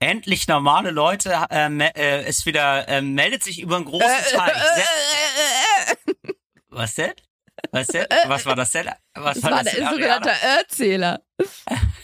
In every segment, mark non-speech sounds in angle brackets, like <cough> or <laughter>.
endlich normale Leute äh, äh, ist wieder äh, meldet sich über einen großen Äh, Teich. Was denn? Was denn? Was war das denn? Was Das war das der sogenannte? Erzähler.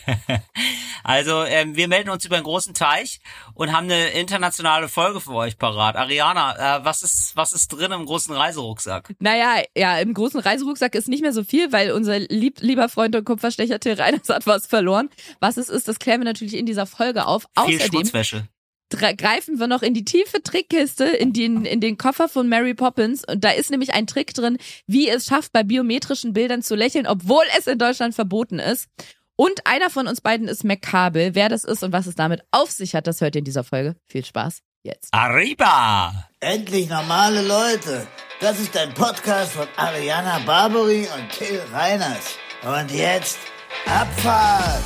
<laughs> Also ähm, wir melden uns über einen großen Teich und haben eine internationale Folge für euch parat. Ariana, äh, was ist was ist drin im großen Reiserucksack? Naja, ja, im großen Reiserucksack ist nicht mehr so viel, weil unser lieb, lieber Freund und Kupferstecher Till Reiners hat was verloren. Was es ist, das klären wir natürlich in dieser Folge auf. Viel Außerdem Schmutzwäsche. greifen wir noch in die tiefe Trickkiste, in den, in den Koffer von Mary Poppins. Und da ist nämlich ein Trick drin, wie es schafft, bei biometrischen Bildern zu lächeln, obwohl es in Deutschland verboten ist. Und einer von uns beiden ist McCabel. Wer das ist und was es damit auf sich hat, das hört ihr in dieser Folge. Viel Spaß jetzt. Arriba! Endlich normale Leute. Das ist ein Podcast von Ariana Barbary und Till Reiners. Und jetzt Abfahrt.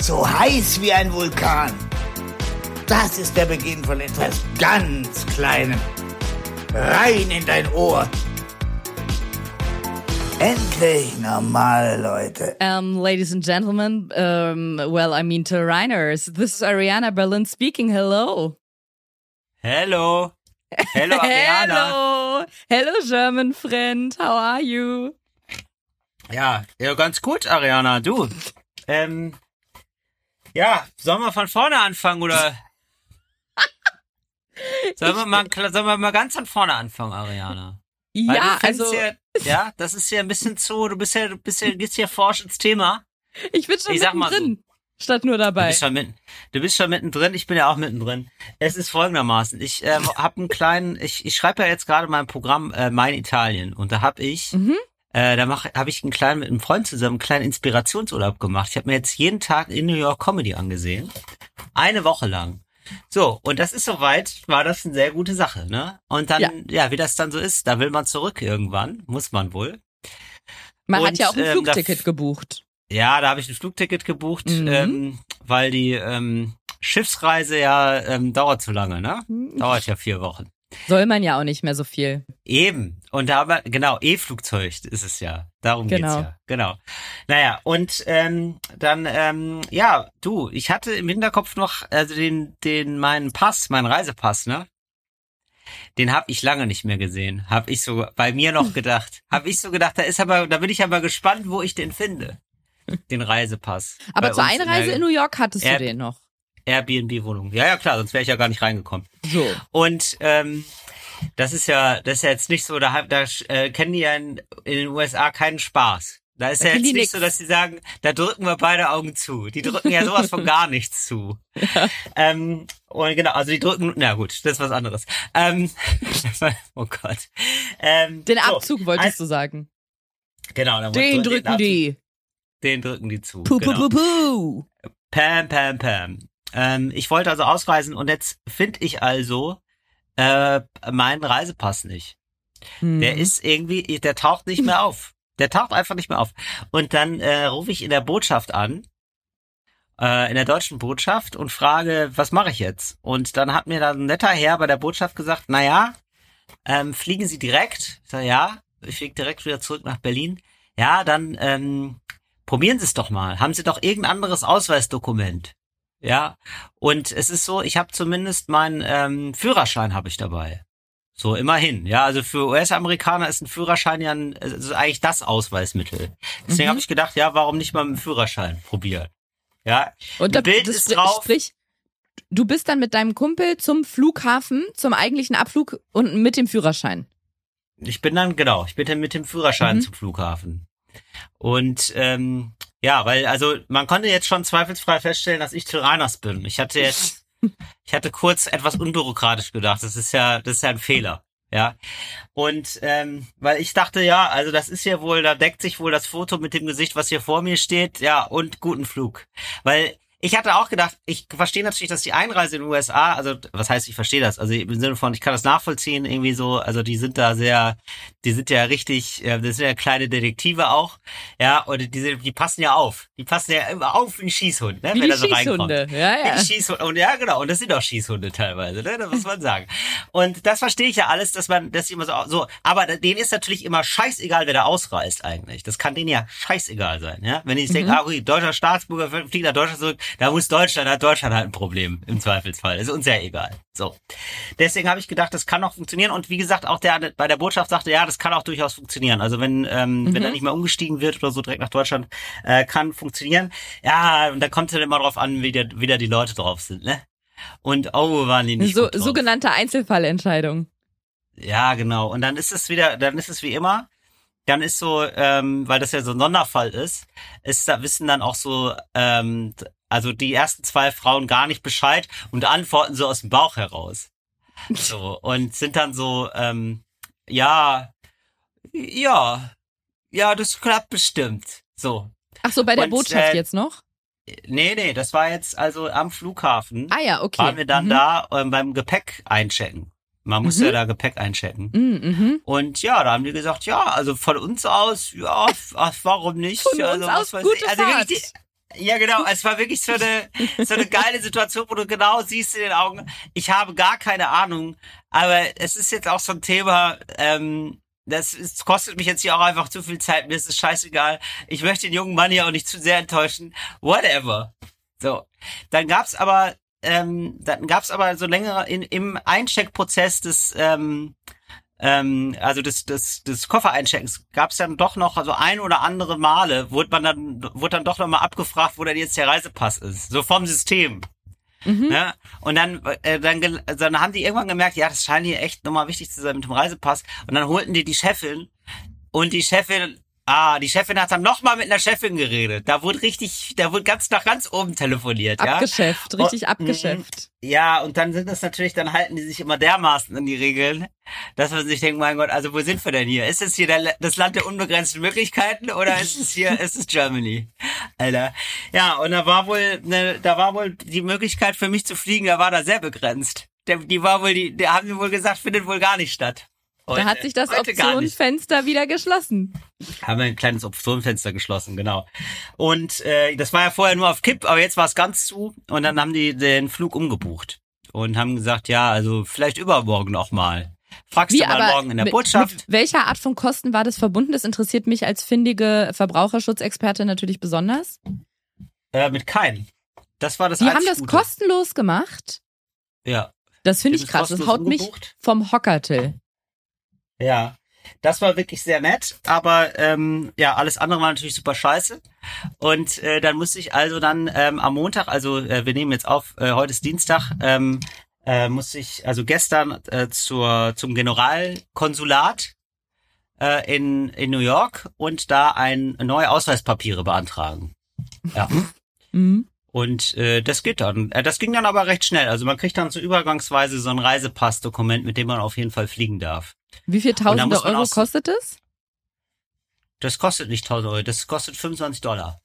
So heiß wie ein Vulkan. Das ist der Beginn von etwas ganz Kleinem. Rein in dein Ohr. Endlich normale Leute. Um, ladies and gentlemen, um, well, I mean to Reiners. This is Ariana Berlin speaking. Hello. Hello. Hello <laughs> Ariana. Hello. Hello, German friend. How are you? Ja, ja, ganz gut, Ariana. Du. Ähm, ja, sollen wir von vorne anfangen oder? <laughs> Sollen wir mal, sollen wir mal ganz von vorne anfangen, Ariana? Weil Ja, du also ja, ja, das ist ja ein bisschen zu, du bist ja, du bist ja, gehst ja forsch ins Thema. ich bin schon ich sag mal so. mittendrin, statt nur Du dabei. bist, schon mitten, du bist schon mittendrin, ich bin ja auch mittendrin. Es ist folgendermaßen, ich <laughs> ähm, habe einen kleinen, ich, ich schreibe ja jetzt gerade mein Programm äh, Mein Italien und da habe ich, Mhm. äh, da mach, habe ich einen kleinen mit einem Freund zusammen einen kleinen Inspirationsurlaub gemacht. Ich habe mir jetzt jeden Tag in New York Comedy angesehen, eine Woche lang. So, und das ist soweit, war das eine sehr gute Sache, ne? Und dann, Ja. ja, wie das dann so ist, da will man zurück irgendwann, muss man wohl. Man hat und, ja auch ein ähm, da- Flugticket gebucht. Ja, da habe ich ein Flugticket gebucht, Mhm. ähm, weil die ähm, Schiffsreise ja ähm, dauert zu lange, ne? Dauert ja vier Wochen. Soll man ja auch nicht mehr so viel. Eben. Und da aber, genau, E-Flugzeug ist es ja. Darum Genau. geht's ja. Genau. Naja, und ähm, dann, ähm, ja, du, ich hatte im Hinterkopf noch, also den, den, meinen Pass, meinen Reisepass, ne? Den habe ich lange nicht mehr gesehen. Hab ich so bei mir noch <laughs> gedacht. Hab ich so gedacht, da ist aber, da bin ich aber gespannt, wo ich den finde. Den Reisepass. Aber zur Einreise der in New York hattest du den noch. Airbnb-Wohnung. Ja, ja, klar, sonst wäre ich ja gar nicht reingekommen. So. Und ähm, das ist ja, das ist ja jetzt nicht so, da, da äh, kennen die ja in, in den USA keinen Spaß. Da ist Da ja jetzt nicht nix. so, dass sie sagen, da drücken wir beide Augen zu. Die drücken ja sowas von gar nichts zu. Ähm, und genau, also die drücken, na gut, das ist was anderes. Ähm, <laughs> oh Gott. Ähm, Den so, Abzug wolltest also, du sagen. Genau, dann Den drücken drücken Abzug- die. Den drücken die zu. Puh, genau. puh, puh, puh. Pam, pam, pam. Ähm, ich wollte also ausreisen und jetzt finde ich also äh, meinen Reisepass nicht. Hm. Der ist irgendwie, der taucht nicht mehr auf. Der taucht einfach nicht mehr auf. Und dann äh, rufe ich in der Botschaft an, äh, in der deutschen Botschaft und frage, was mache ich jetzt? Und dann hat mir dann ein netter Herr bei der Botschaft gesagt, na ja, ähm, fliegen Sie direkt? Ich sage, ja, ich fliege direkt wieder zurück nach Berlin. Ja, dann ähm, probieren Sie es doch mal. Haben Sie doch irgendein anderes Ausweisdokument. Ja, und es ist so, ich habe zumindest meinen ähm, Führerschein habe ich dabei. So, immerhin. Ja, also für US-Amerikaner ist ein Führerschein ja ein, also eigentlich das Ausweismittel. Deswegen Mhm. habe ich gedacht, ja, warum nicht mal mit dem Führerschein probieren? Ja, Und ein Bild das ist drauf. Sprich, du bist dann mit deinem Kumpel zum Flughafen, zum eigentlichen Abflug und mit dem Führerschein. ich bin dann, genau, ich bin dann mit dem Führerschein Mhm. zum Flughafen. Und ähm, ja, weil, also man konnte jetzt schon zweifelsfrei feststellen, dass ich Tyranners bin. Ich hatte jetzt, <laughs> ich hatte kurz etwas unbürokratisch gedacht. Das ist ja, das ist ja ein Fehler. Ja. Und ähm, weil ich dachte, ja, also das ist ja wohl, da deckt sich wohl das Foto mit dem Gesicht, was hier vor mir steht, ja, und guten Flug. Weil ich hatte auch gedacht, ich verstehe natürlich, dass die Einreise in den USA, also was heißt, ich verstehe das, also im Sinne von, ich kann das nachvollziehen, irgendwie so, also die sind da sehr, die sind ja richtig, äh, das sind ja kleine Detektive auch, ja, und die, sind- die passen ja auf, die passen ja immer auf wie ein Schießhund, ne, Wie wenn er so reinkommt. Ja, Ja. ja. Schießhunde. Und ja, genau. Und das sind auch Schießhunde teilweise, ne? Das muss man sagen. Und das verstehe ich ja alles, dass man, dass die immer so, so, aber denen ist natürlich immer scheißegal, wer da ausreist eigentlich. Das kann denen ja scheißegal sein, ja? Wenn die sich denken, ah, okay, deutscher Staatsbürger fliegt nach Deutschland zurück, Da muss Deutschland, hat Deutschland halt ein Problem im Zweifelsfall. Ist uns ja egal. So. Deswegen habe ich gedacht, das kann auch funktionieren. Und wie gesagt, auch der bei der Botschaft sagte, ja, das kann auch durchaus funktionieren. Also wenn, ähm, Mhm. wenn er nicht mehr umgestiegen wird oder so direkt nach Deutschland, äh, kann funktionieren. Ja, und da kommt es halt immer drauf an, wie, der, wie da die Leute drauf sind, ne? Und oh, waren die nicht So, gut drauf. sogenannte Einzelfallentscheidung. Ja, genau. Und dann ist es wieder, dann ist es wie immer. Dann ist so, ähm, weil das ja so ein Sonderfall ist, ist da wissen dann auch so, ähm, also die ersten zwei Frauen gar nicht Bescheid und antworten so aus dem Bauch heraus. <laughs> So und sind dann so, ähm, ja, ja, ja, das klappt bestimmt. So, Ach so, bei der Und, Botschaft äh, jetzt noch? nee, nee, das war jetzt also am Flughafen. Ah ja, okay. Waren wir dann mhm. da ähm, beim Gepäck einchecken. Man muss Mhm. ja da Gepäck einchecken. Mhm, mhm. Und ja, da haben die gesagt, ja, also von uns aus, ja, ach, warum nicht? Von also, uns aus, gute ich. also Fahrt. wirklich Ja, genau, es war wirklich so eine, so eine geile Situation, wo du genau siehst in den Augen, ich habe gar keine Ahnung, aber es ist jetzt auch so ein Thema, ähm, das ist, kostet mich jetzt hier auch einfach zu viel Zeit, mir ist es scheißegal. Ich möchte den jungen Mann hier auch nicht zu sehr enttäuschen. Whatever. So. Dann gab's aber, ähm, dann gab's aber so längere, in, im Eincheckprozess des, ähm, ähm, also des, des, des Koffereincheckens gab's dann doch noch, also ein oder andere Male, wurde man dann, wurde dann doch nochmal abgefragt, wo denn jetzt der Reisepass ist. So vom System. Mhm. Ne? Und dann, äh, dann, gel- dann haben die irgendwann gemerkt, ja, das scheint hier echt nochmal wichtig zu sein mit dem Reisepass. Und dann holten die die Chefin und die Chefin, ah, die Chefin hat dann nochmal mit einer Chefin geredet. Da wurde richtig, da wurde ganz nach ganz oben telefoniert, ja. Abgeschäft, richtig Oh, abgeschäft. Ja, und dann sind das natürlich, dann halten die sich immer dermaßen an die Regeln, dass man sich denkt, mein Gott, also wo sind wir denn hier? Ist es hier der, das Land der unbegrenzten Möglichkeiten oder ist es hier, ist es Germany? Alter. Ja, und da war wohl, ne, da war wohl die Möglichkeit für mich zu fliegen, da war da sehr begrenzt. Der, die war wohl, die, die haben wohl gesagt, findet wohl gar nicht statt. Da Heute. hat sich das. Optionsfenster wieder geschlossen. Haben wir ein kleines Optionfenster geschlossen, genau. Und äh, das war ja vorher nur auf Kipp, aber jetzt war es ganz zu. Und dann haben die den Flug umgebucht und haben gesagt, ja, also vielleicht übermorgen noch mal. Fragst Wie du mal morgen in der mit, Botschaft. mit welcher Art von Kosten war das verbunden? Das interessiert mich als findige Verbraucherschutzexperte natürlich besonders. Äh, mit keinem. Das war das Die haben das Gute. kostenlos gemacht. Ja. Das finde ich krass. Das haut mich umgebucht. vom Hocker, Till. Ja. Das war wirklich sehr nett, aber ähm, ja, alles andere war natürlich super scheiße. Und äh, dann musste ich also dann ähm, am Montag, also äh, wir nehmen jetzt auf, äh, heute ist Dienstag, ähm, äh, musste ich also gestern äh, zur zum Generalkonsulat äh, in in New York und da ein neue Ausweispapiere beantragen. Ja. Mhm. Und äh, das geht dann. Äh, das ging dann aber recht schnell. Also man kriegt dann so übergangsweise so ein Reisepassdokument, mit dem man auf jeden Fall fliegen darf. Wie viel Tausende Euro auch so- kostet es? Das kostet nicht 1000 Euro, das kostet 25 Dollar.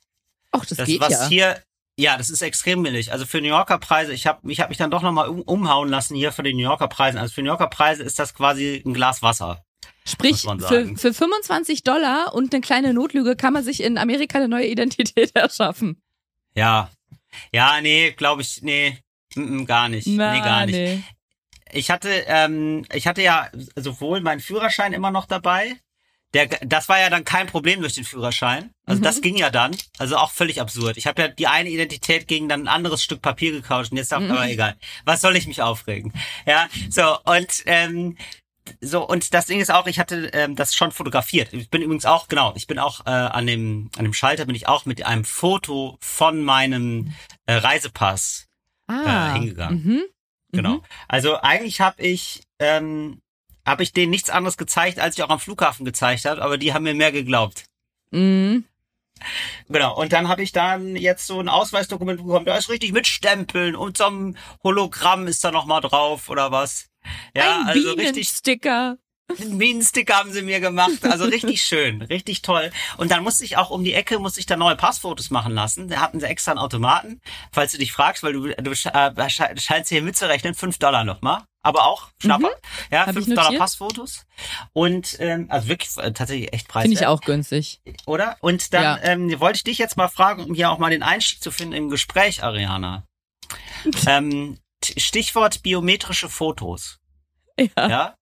Ach, das, Das, geht was ja. hier, ja, das ist extrem billig. Also für New Yorker Preise, ich habe ich hab mich dann doch nochmal um, umhauen lassen hier für die New Yorker Preise. Also für New Yorker Preise ist das quasi ein Glas Wasser. Sprich, für, für 25 Dollar und eine kleine Notlüge kann man sich in Amerika eine neue Identität <laughs> erschaffen. Ja. Ja, nee, glaube ich, nee, mm, mm, gar nicht. Na, nee, gar nicht. nee. Ich hatte, ähm, ich hatte ja sowohl meinen Führerschein immer noch dabei. Der, das war ja dann kein Problem durch den Führerschein. Also Mhm. das ging ja dann. Also auch völlig absurd. Ich habe ja die eine Identität gegen dann ein anderes Stück Papier getauscht und jetzt ich, Mhm. aber egal. Was soll ich mich aufregen? Ja, so und ähm, so und das Ding ist auch, ich hatte ähm, das schon fotografiert. Ich bin übrigens auch genau, ich bin auch äh, an dem an dem Schalter bin ich auch mit einem Foto von meinem äh, Reisepass Ah. hingegangen. Mhm. Genau. Mhm. Also eigentlich habe ich ähm, habe ich denen nichts anderes gezeigt, als ich auch am Flughafen gezeigt habe, aber die haben mir mehr geglaubt. Mhm. Genau. Und dann habe ich dann jetzt so ein Ausweisdokument bekommen, da ist richtig mit Stempeln und so einem Hologramm ist da noch mal drauf oder was. Ja, Ein also richtig Bienensticker. einen Bienensticker haben sie mir gemacht. Also richtig schön, richtig toll. Und dann musste ich auch um die Ecke, musste ich da neue Passfotos machen lassen. Da hatten sie extra einen Automaten. Falls du dich fragst, weil du, du äh, sche- scheinst hier mitzurechnen, fünf Dollar nochmal. Aber auch Schnapper. Ja, Hab fünf Dollar. Passfotos. Und ähm, also wirklich äh, tatsächlich echt preiswert. Finde ich auch günstig. Oder? Und dann Ja. ähm, wollte ich dich jetzt mal fragen, um hier auch mal den Einstieg zu finden im Gespräch, Ariana. <laughs> ähm, Stichwort biometrische Fotos. Ja. Ja.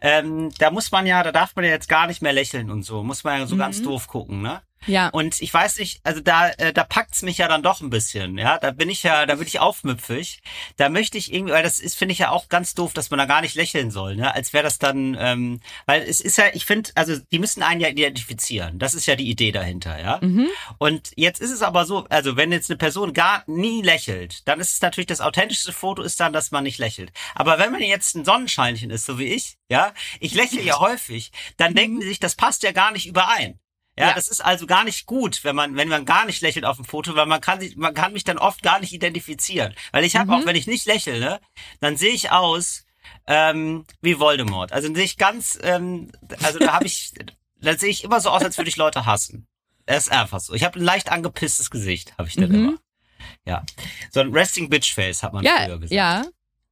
Ähm, da muss man ja, da darf man ja jetzt gar nicht mehr lächeln und so. Muss man ja so Mhm. ganz doof gucken, ne? Ja. Und ich weiß nicht, also da, äh, da packt's mich ja dann doch ein bisschen, ja. Da bin ich ja, da bin ich aufmüpfig. Da möchte ich irgendwie, weil das ist, finde ich ja auch ganz doof, dass man da gar nicht lächeln soll, ne? Als wäre das dann, ähm, weil es ist ja, ich finde, also die müssen einen ja identifizieren. Das ist ja die Idee dahinter, ja. Mhm. Und jetzt ist es aber so, also wenn jetzt eine Person gar nie lächelt, dann ist es natürlich das authentischste Foto ist dann, dass man nicht lächelt. Aber wenn man jetzt ein Sonnenscheinchen ist, so wie ich, ja, ich lächle ja <laughs> häufig, dann denken die sich, das passt ja gar nicht überein. Ja, Ja. das ist also gar nicht gut, wenn man, wenn man gar nicht lächelt auf dem Foto, weil man kann sich, man kann mich dann oft gar nicht identifizieren. Weil ich habe Mhm. auch, wenn ich nicht lächle, ne, dann sehe ich aus ähm, wie Voldemort. Also dann sehe ich ganz, ähm, also da habe ich, <laughs> da sehe ich immer so aus, als würde ich Leute hassen. Das ist einfach so. Ich habe ein leicht angepisstes Gesicht, habe ich dann Mhm. immer. Ja, so ein Resting Bitch Face hat man Ja, früher gesagt. ja.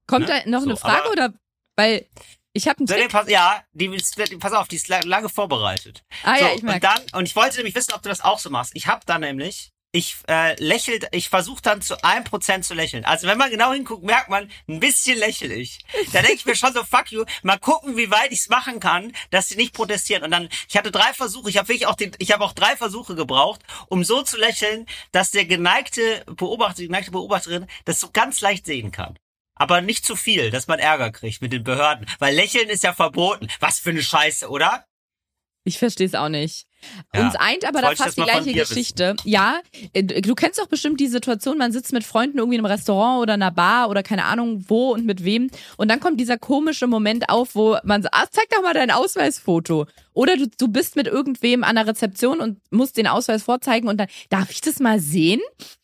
Kommt Ne? da noch eine So, Frage aber- oder? Weil ich habe einen Trick. pass, ja, die, ist- pass auf, die ist la- lange vorbereitet. Ah so, ja, ich und merke. dann und ich wollte nämlich wissen, ob du das auch so machst. Ich habe dann nämlich ich äh, lächel, ich versuche dann zu einem Prozent zu lächeln. Also wenn man genau hinguckt, merkt man, ein bisschen lächel ich. Da denke ich mir schon so, fuck you, mal gucken, wie weit ich es machen kann, dass sie nicht protestieren. Und dann, ich hatte drei Versuche, ich habe wirklich auch den, ich habe auch drei Versuche gebraucht, um so zu lächeln, dass der geneigte Beobachter, die geneigte Beobachterin das so ganz leicht sehen kann. Aber nicht zu viel, dass man Ärger kriegt mit den Behörden. Weil lächeln ist ja verboten. Was für eine Scheiße, oder? Ich verstehe es auch nicht. Ja. Uns eint aber da fast die gleiche Geschichte. Ja, äh, du kennst doch bestimmt die Situation, man sitzt mit Freunden irgendwie in einem Restaurant oder einer Bar oder keine Ahnung wo und mit wem. Und dann kommt dieser komische Moment auf, wo man sagt, ah, zeig doch mal dein Ausweisfoto. Oder du, du bist mit irgendwem an der Rezeption und musst den Ausweis vorzeigen und dann, darf ich das mal sehen?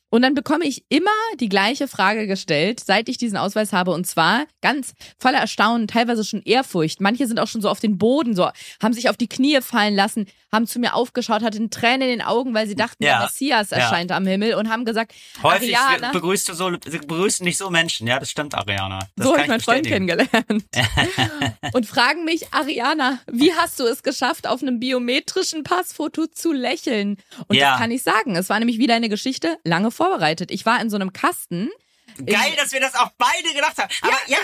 Und dann bekomme ich immer die gleiche Frage gestellt, seit ich diesen Ausweis habe. Und zwar ganz voller Erstaunen, teilweise schon Ehrfurcht. Manche sind auch schon so auf den Boden, so haben sich auf die Knie fallen lassen, haben zu mir aufgeschaut, hatten Tränen in den Augen, weil sie dachten, Ja. der Messias Ja. erscheint am Himmel und haben gesagt, Häufig Ariana, begrüßt du so, begrüßen nicht so Menschen. Ja, das stimmt, Ariana. Das so habe ich meinen Freund kennengelernt. <laughs> und fragen mich, Ariana, wie hast du es geschafft, auf einem biometrischen Passfoto zu lächeln? Und Ja. das kann ich sagen. Es war nämlich wieder eine Geschichte, lange vorbereitet. Ich war in so einem Kasten. Geil, dass wir das auch beide gedacht haben. Aber ja,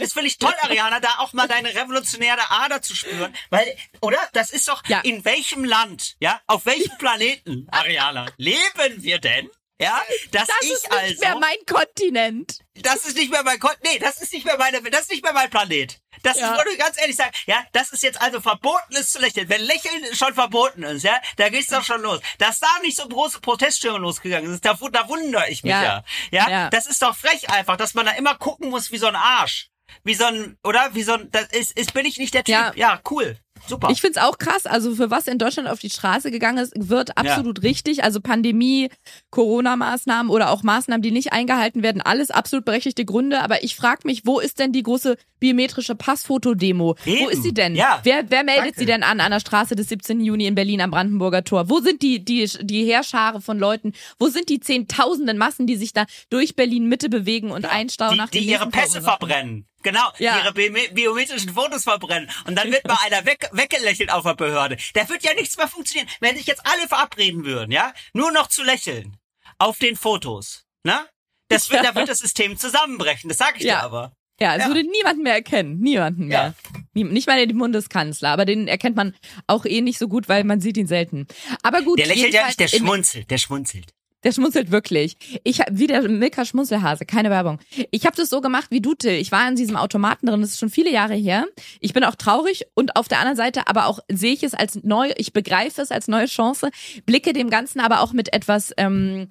das finde ich toll, <laughs> Ariana, da auch mal deine revolutionäre Ader zu spüren. Weil, oder? Das ist doch, Ja. in welchem Land, ja, auf welchem <laughs> Planeten, Ariana, leben wir denn? Ja, dass Das ich ist nicht also, mehr mein Kontinent. das ist nicht mehr mein Kon nee, das ist nicht mehr meine, das ist nicht mehr mein Planet. Das Ja. ist, ich ganz ehrlich sagen, ja, das ist jetzt also verboten ist zu lächeln. Wenn Lächeln schon verboten ist, ja, da geht's doch schon los. Dass da nicht so große Proteststürme losgegangen sind, da, da wundere ich mich Ja. ja. Ja, Ja. das ist doch frech einfach, dass man da immer gucken muss wie so ein Arsch. Wie so ein, oder? Wie so ein, das ist, ist bin ich nicht der Typ. Ja. Ja, cool. Super. Ich find's auch krass, also für was in Deutschland auf die Straße gegangen ist, wird absolut richtig. Also Pandemie, Corona-Maßnahmen oder auch Maßnahmen, die nicht eingehalten werden, alles absolut berechtigte Gründe. Aber ich frage mich, wo ist denn die große biometrische Passfotodemo? Wo ist sie denn? Ja. Wer, wer meldet Danke. sie denn an an der Straße des 17. Juni in Berlin am Brandenburger Tor? Wo sind die, die, die Heerschare von Leuten? Wo sind die zehntausenden Massen, die sich da durch Berlin Mitte bewegen und einstauen die, nach die ihre Pässe verbrennen. Genau, Ja. ihre bi- biometrischen Fotos verbrennen. Und dann wird mal einer weg, <laughs> weggelächelt auf der Behörde. Da wird ja nichts mehr funktionieren. Wenn sich jetzt alle verabreden würden, ja, nur noch zu lächeln auf den Fotos, ne? Das wird, da wird das System zusammenbrechen. Das sage ich Ja. dir aber. Ja, es Ja. würde niemanden mehr erkennen. Niemanden mehr. Nie, nicht mal den Bundeskanzler, aber den erkennt man auch eh nicht so gut, weil man sieht ihn selten. Aber gut. Der lächelt ja nicht, der schmunzelt, der schmunzelt. Der schmunzelt wirklich. Ich wie der Milka Schmunzelhase, keine Werbung. Ich habe das so gemacht wie du, Till. Ich war in diesem Automaten drin, das ist schon viele Jahre her. Ich bin auch traurig und auf der anderen Seite aber auch sehe ich es als neu, ich begreife es als neue Chance, blicke dem Ganzen aber auch mit etwas ähm,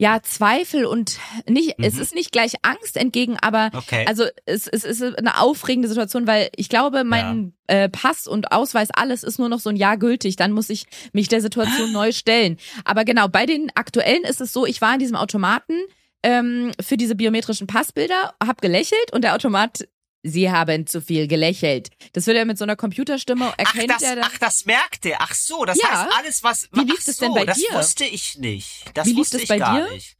ja, Zweifel und nicht, es ist nicht gleich Angst entgegen, aber Mhm. Okay. also es, es ist eine aufregende Situation, weil ich glaube, mein äh, Pass und Ausweis, alles ist nur noch so ein Jahr gültig. Dann muss ich mich der Situation neu stellen. Aber genau, bei den aktuellen ist es so, ich war in diesem Automaten ähm, für diese biometrischen Passbilder, hab gelächelt und der Automat, Sie haben zu viel gelächelt. Das wird er mit so einer Computerstimme Ach erkennt das, er dann. ach, das merkt er. Ach so, das Ja. heißt alles, was. Wie lief ach das so, denn bei das dir? wusste ich nicht. Das Wie lief wusste das ich bei gar dir? nicht.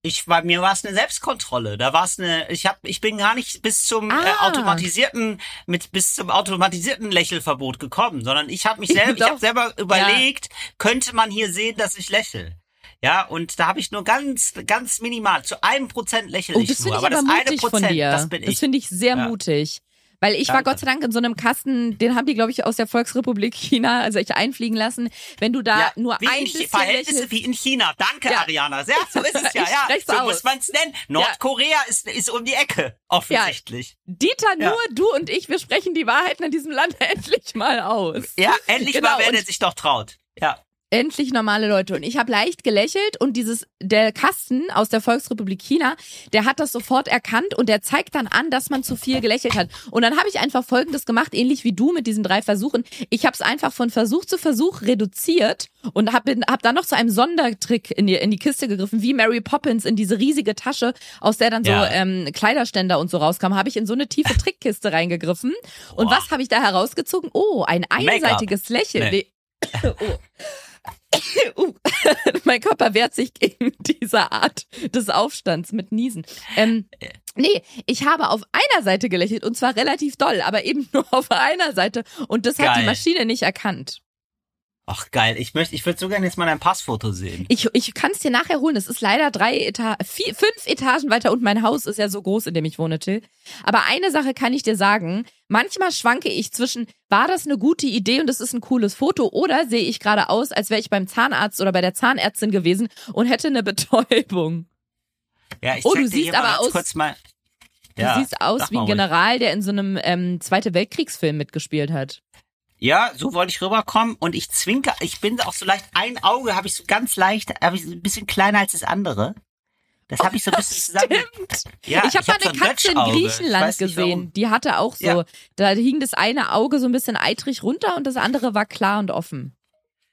Ich war mir war es eine Selbstkontrolle. Da war es eine. Ich habe, ich bin gar nicht bis zum äh, Ah. automatisierten mit bis zum automatisierten Lächelverbot gekommen, sondern ich habe mich <laughs> selber, ich Doch. habe selber überlegt, könnte man hier sehen, dass ich lächle. Ja, und da habe ich nur ganz, ganz minimal, zu einem Prozent lächle Oh, ich das nur. ich aber das eine Prozent, von dir. das bin ich. finde ich sehr Ja. mutig. Weil ich war. Gott sei Dank in so einem Kasten, den haben die, glaube ich, aus der Volksrepublik China, also ich einfliegen lassen. Wenn du da Ja, nur wie ein in bisschen Verhältnisse lächelst, wie in China. Danke, Ja. Ariana. Sehr, so ist es <laughs> ja. Ja. So aus. muss man es nennen. Nordkorea ist, ist um die Ecke, offensichtlich. Dieter, Ja. nur du und ich, wir sprechen die Wahrheiten in diesem Land <laughs> endlich mal aus. Ja, endlich Genau, mal, wer der sich doch traut. Ja. Endlich normale Leute. Und ich habe leicht gelächelt und dieses, der Kasten aus der Volksrepublik China, der hat das sofort erkannt und der zeigt dann an, dass man zu viel gelächelt hat. Und dann habe ich einfach Folgendes gemacht, ähnlich wie du mit diesen drei Versuchen. Ich habe es einfach von Versuch zu Versuch reduziert und habe hab dann noch zu einem Sondertrick in die, in die Kiste gegriffen, wie Mary Poppins in diese riesige Tasche, aus der dann so Ja. ähm, Kleiderständer und so rauskam, habe ich in so eine tiefe <laughs> Trickkiste reingegriffen. Und Boah. was habe ich da herausgezogen? Oh, ein einseitiges Lächeln. Nee. <laughs> Oh. <coughs> Uh, <laughs> mein Körper wehrt sich gegen diese Art des Aufstands mit Niesen. Ähm, nee, ich habe auf einer Seite gelächelt und zwar relativ doll, aber eben <laughs> nur auf einer Seite und das hat die Geil. Maschine nicht erkannt. Ach geil, ich möchte, ich würde so gerne jetzt mal dein Passfoto sehen. Ich, ich kann es dir nachher holen. Es ist leider drei Eta vier, fünf Etagen weiter und mein Haus ist ja so groß, in dem ich wohne, Till. Aber eine Sache kann ich dir sagen. Manchmal schwanke ich zwischen, war das eine gute Idee und es ist ein cooles Foto oder sehe ich gerade aus, als wäre ich beim Zahnarzt oder bei der Zahnärztin gewesen und hätte eine Betäubung. Ja, ich Oh, du siehst aber aus- kurz mal. Du Ja, siehst aus wie ein ruhig. General, der in so einem ähm, Zweite Weltkriegsfilm mitgespielt hat. Ja, so wollte ich rüberkommen und ich zwinker, ich bin auch so leicht, ein Auge habe ich so ganz leicht, habe ich so ein bisschen kleiner als das andere. Das habe ich so ein bisschen <laughs> zusammen. Ja, ich habe mal so eine ein Katze in Griechenland gesehen. Die hatte auch so, Ja. da hing das eine Auge so ein bisschen eitrig runter und das andere war klar und offen.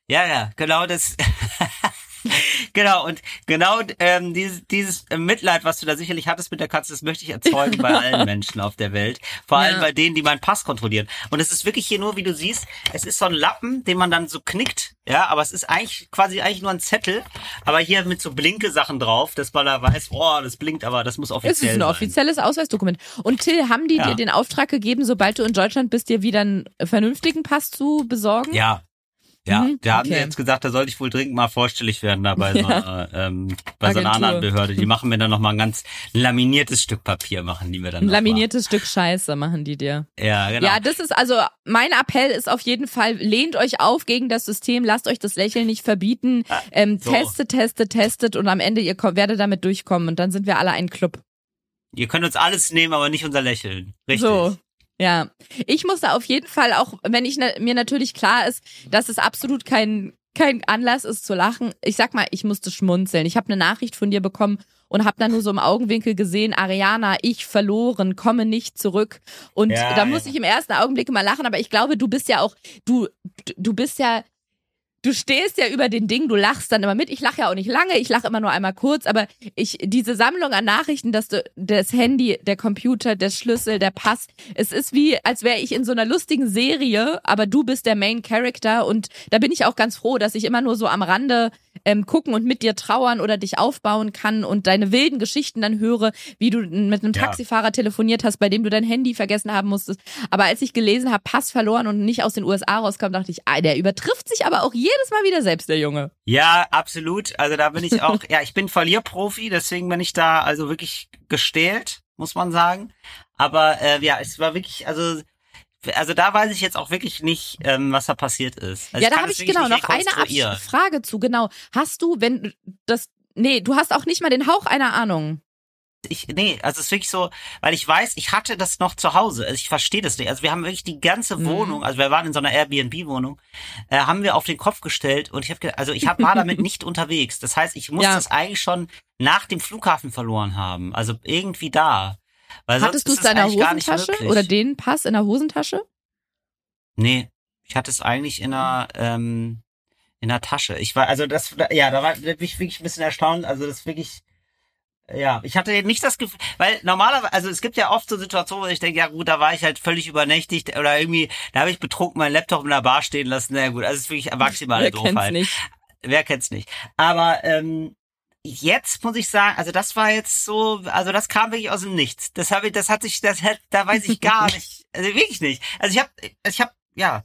Ja, ja, genau das. <laughs> <laughs> genau, und genau ähm, dieses, dieses Mitleid, was du da sicherlich hattest mit der Katze, das möchte ich erzeugen bei allen Menschen auf der Welt. Vor allem Ja. bei denen, die meinen Pass kontrollieren. Und es ist wirklich hier nur, wie du siehst, es ist so ein Lappen, den man dann so knickt, ja, aber es ist eigentlich quasi eigentlich nur ein Zettel, aber hier mit so blinke Sachen drauf, dass man da weiß, oh, das blinkt, aber das muss offiziell Es ist ein sein. offizielles Ausweisdokument. Und Till, haben die Ja. dir den Auftrag gegeben, sobald du in Deutschland bist, dir wieder einen vernünftigen Pass zu besorgen? Ja. Ja, Mhm, haben okay. wir jetzt gesagt, da sollte ich wohl dringend mal vorstellig werden da bei, <laughs> so, Ja. einer, ähm, bei so einer anderen Behörde. Die machen mir dann nochmal ein ganz laminiertes Stück Papier, machen die mir dann Ein noch mal. laminiertes Stück Scheiße machen die dir. Ja, genau. Ja, das ist also, mein Appell ist auf jeden Fall, lehnt euch auf gegen das System, lasst euch das Lächeln nicht verbieten, ähm, so. testet, testet, testet und am Ende ihr kommt, werdet damit durchkommen und dann sind wir alle ein Club. Ihr könnt uns alles nehmen, aber nicht unser Lächeln. Richtig. So. Ja, ich musste auf jeden Fall auch, wenn ich mir natürlich klar ist, dass es absolut kein kein Anlass ist zu lachen. Ich sag mal, ich musste schmunzeln. Ich habe eine Nachricht von dir bekommen und habe dann nur so im Augenwinkel gesehen, Ariana, ich verloren, komme nicht zurück. Und Ja, da muss ja. ich im ersten Augenblick mal lachen, aber ich glaube, du bist ja auch, du, du bist ja du stehst ja über den Ding, du lachst dann immer mit. Ich lache ja auch nicht lange, ich lache immer nur einmal kurz, aber ich diese Sammlung an Nachrichten, dass du das Handy, der Computer, der Schlüssel, der Pass, es ist wie als wäre ich in so einer lustigen Serie, aber du bist der Main Character und da bin ich auch ganz froh, dass ich immer nur so am Rande ähm, gucken und mit dir trauern oder dich aufbauen kann und deine wilden Geschichten dann höre, wie du mit einem Ja. Taxifahrer telefoniert hast, bei dem du dein Handy vergessen haben musstest. Aber als ich gelesen habe, Pass verloren und nicht aus den USA rauskam, dachte ich, ah, der übertrifft sich aber auch jedes Mal wieder selbst, der Junge. Ja, absolut. Also da bin ich auch, <laughs> ja, ich bin Verlierprofi, deswegen bin ich da also wirklich gestählt, muss man sagen. Aber äh, ja, es war wirklich, also also da weiß ich jetzt auch wirklich nicht, ähm, was da passiert ist. Also ja, da habe ich genau noch eine Frage zu. Genau. Hast du, wenn das, nee, du hast auch nicht mal den Hauch einer Ahnung. ich, nee, also es ist wirklich so, weil ich weiß, ich hatte das noch zu Hause. Also ich verstehe das nicht. Also wir haben wirklich die ganze Mhm. Wohnung, also wir waren in so einer Airbnb-Wohnung, äh, haben wir auf den Kopf gestellt und ich habe, also ich hab, war <laughs> damit nicht unterwegs. Das heißt, ich muss Ja. das eigentlich schon nach dem Flughafen verloren haben. Also irgendwie da. Weil Hattest du es in der Hosentasche oder den Pass in der Hosentasche? Nee, ich hatte es eigentlich in einer, ähm, in der Tasche. Ich war, also das, ja, da war da bin ich wirklich ein bisschen erstaunt. Also das wirklich, ja, ich hatte nicht das Gefühl, weil normalerweise, also es gibt ja oft so Situationen, wo ich denke, ja gut, da war ich halt völlig übernächtigt oder irgendwie, da habe ich betrunken meinen Laptop in der Bar stehen lassen. Na ja, gut, also es ist wirklich maximale Wer kennt's Doofheit. nicht? Wer kennt's nicht? Aber ähm, jetzt muss ich sagen, also das war jetzt so, also das kam wirklich aus dem Nichts. Das habe ich, das hat sich, das hat, da weiß ich gar nicht, <laughs> also wirklich nicht. Also ich habe, ich habe, ja,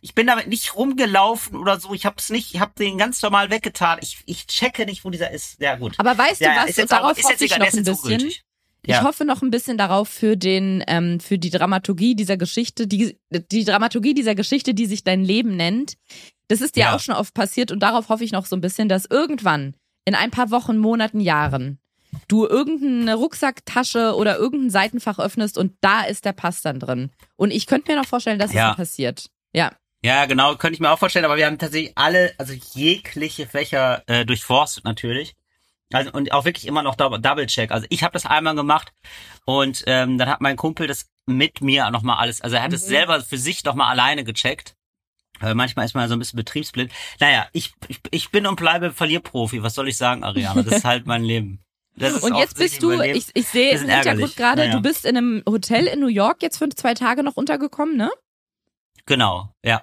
ich bin damit nicht rumgelaufen oder so. Ich habe es nicht, ich habe den ganz normal weggetan. Ich, ich checke nicht, wo dieser ist. Ja gut. Aber weißt ja, du ja, was? und darauf auch, hoffe ich noch ein bisschen. ungültig. Ich Ja. hoffe noch ein bisschen darauf für den, ähm, für die Dramaturgie dieser Geschichte, die, die Dramaturgie dieser Geschichte, die sich dein Leben nennt. Das ist dir Ja. auch schon oft passiert und darauf hoffe ich noch so ein bisschen, dass irgendwann in ein paar Wochen, Monaten, Jahren du irgendeine Rucksacktasche oder irgendein Seitenfach öffnest und da ist der Pass dann drin. Und ich könnte mir noch vorstellen, dass Ja. es so passiert. Ja. Ja, genau, könnte ich mir auch vorstellen, aber wir haben tatsächlich alle, also jegliche Fächer äh, durchforstet natürlich. Also und auch wirklich immer noch Dou- Double-Check. Also ich habe das einmal gemacht und ähm, dann hat mein Kumpel das mit mir nochmal alles, also er hat es Mhm. selber für sich nochmal alleine gecheckt. Manchmal ist man so ein bisschen betriebsblind. Naja, ich, ich, ich bin und bleibe Verlierprofi. Was soll ich sagen, Ariana? Das ist halt mein Leben. Das ist Und jetzt bist du, ich, ich sehe im Hintergrund gerade, Naja. du bist in einem Hotel in New York jetzt für zwei Tage noch untergekommen, ne? Genau, ja.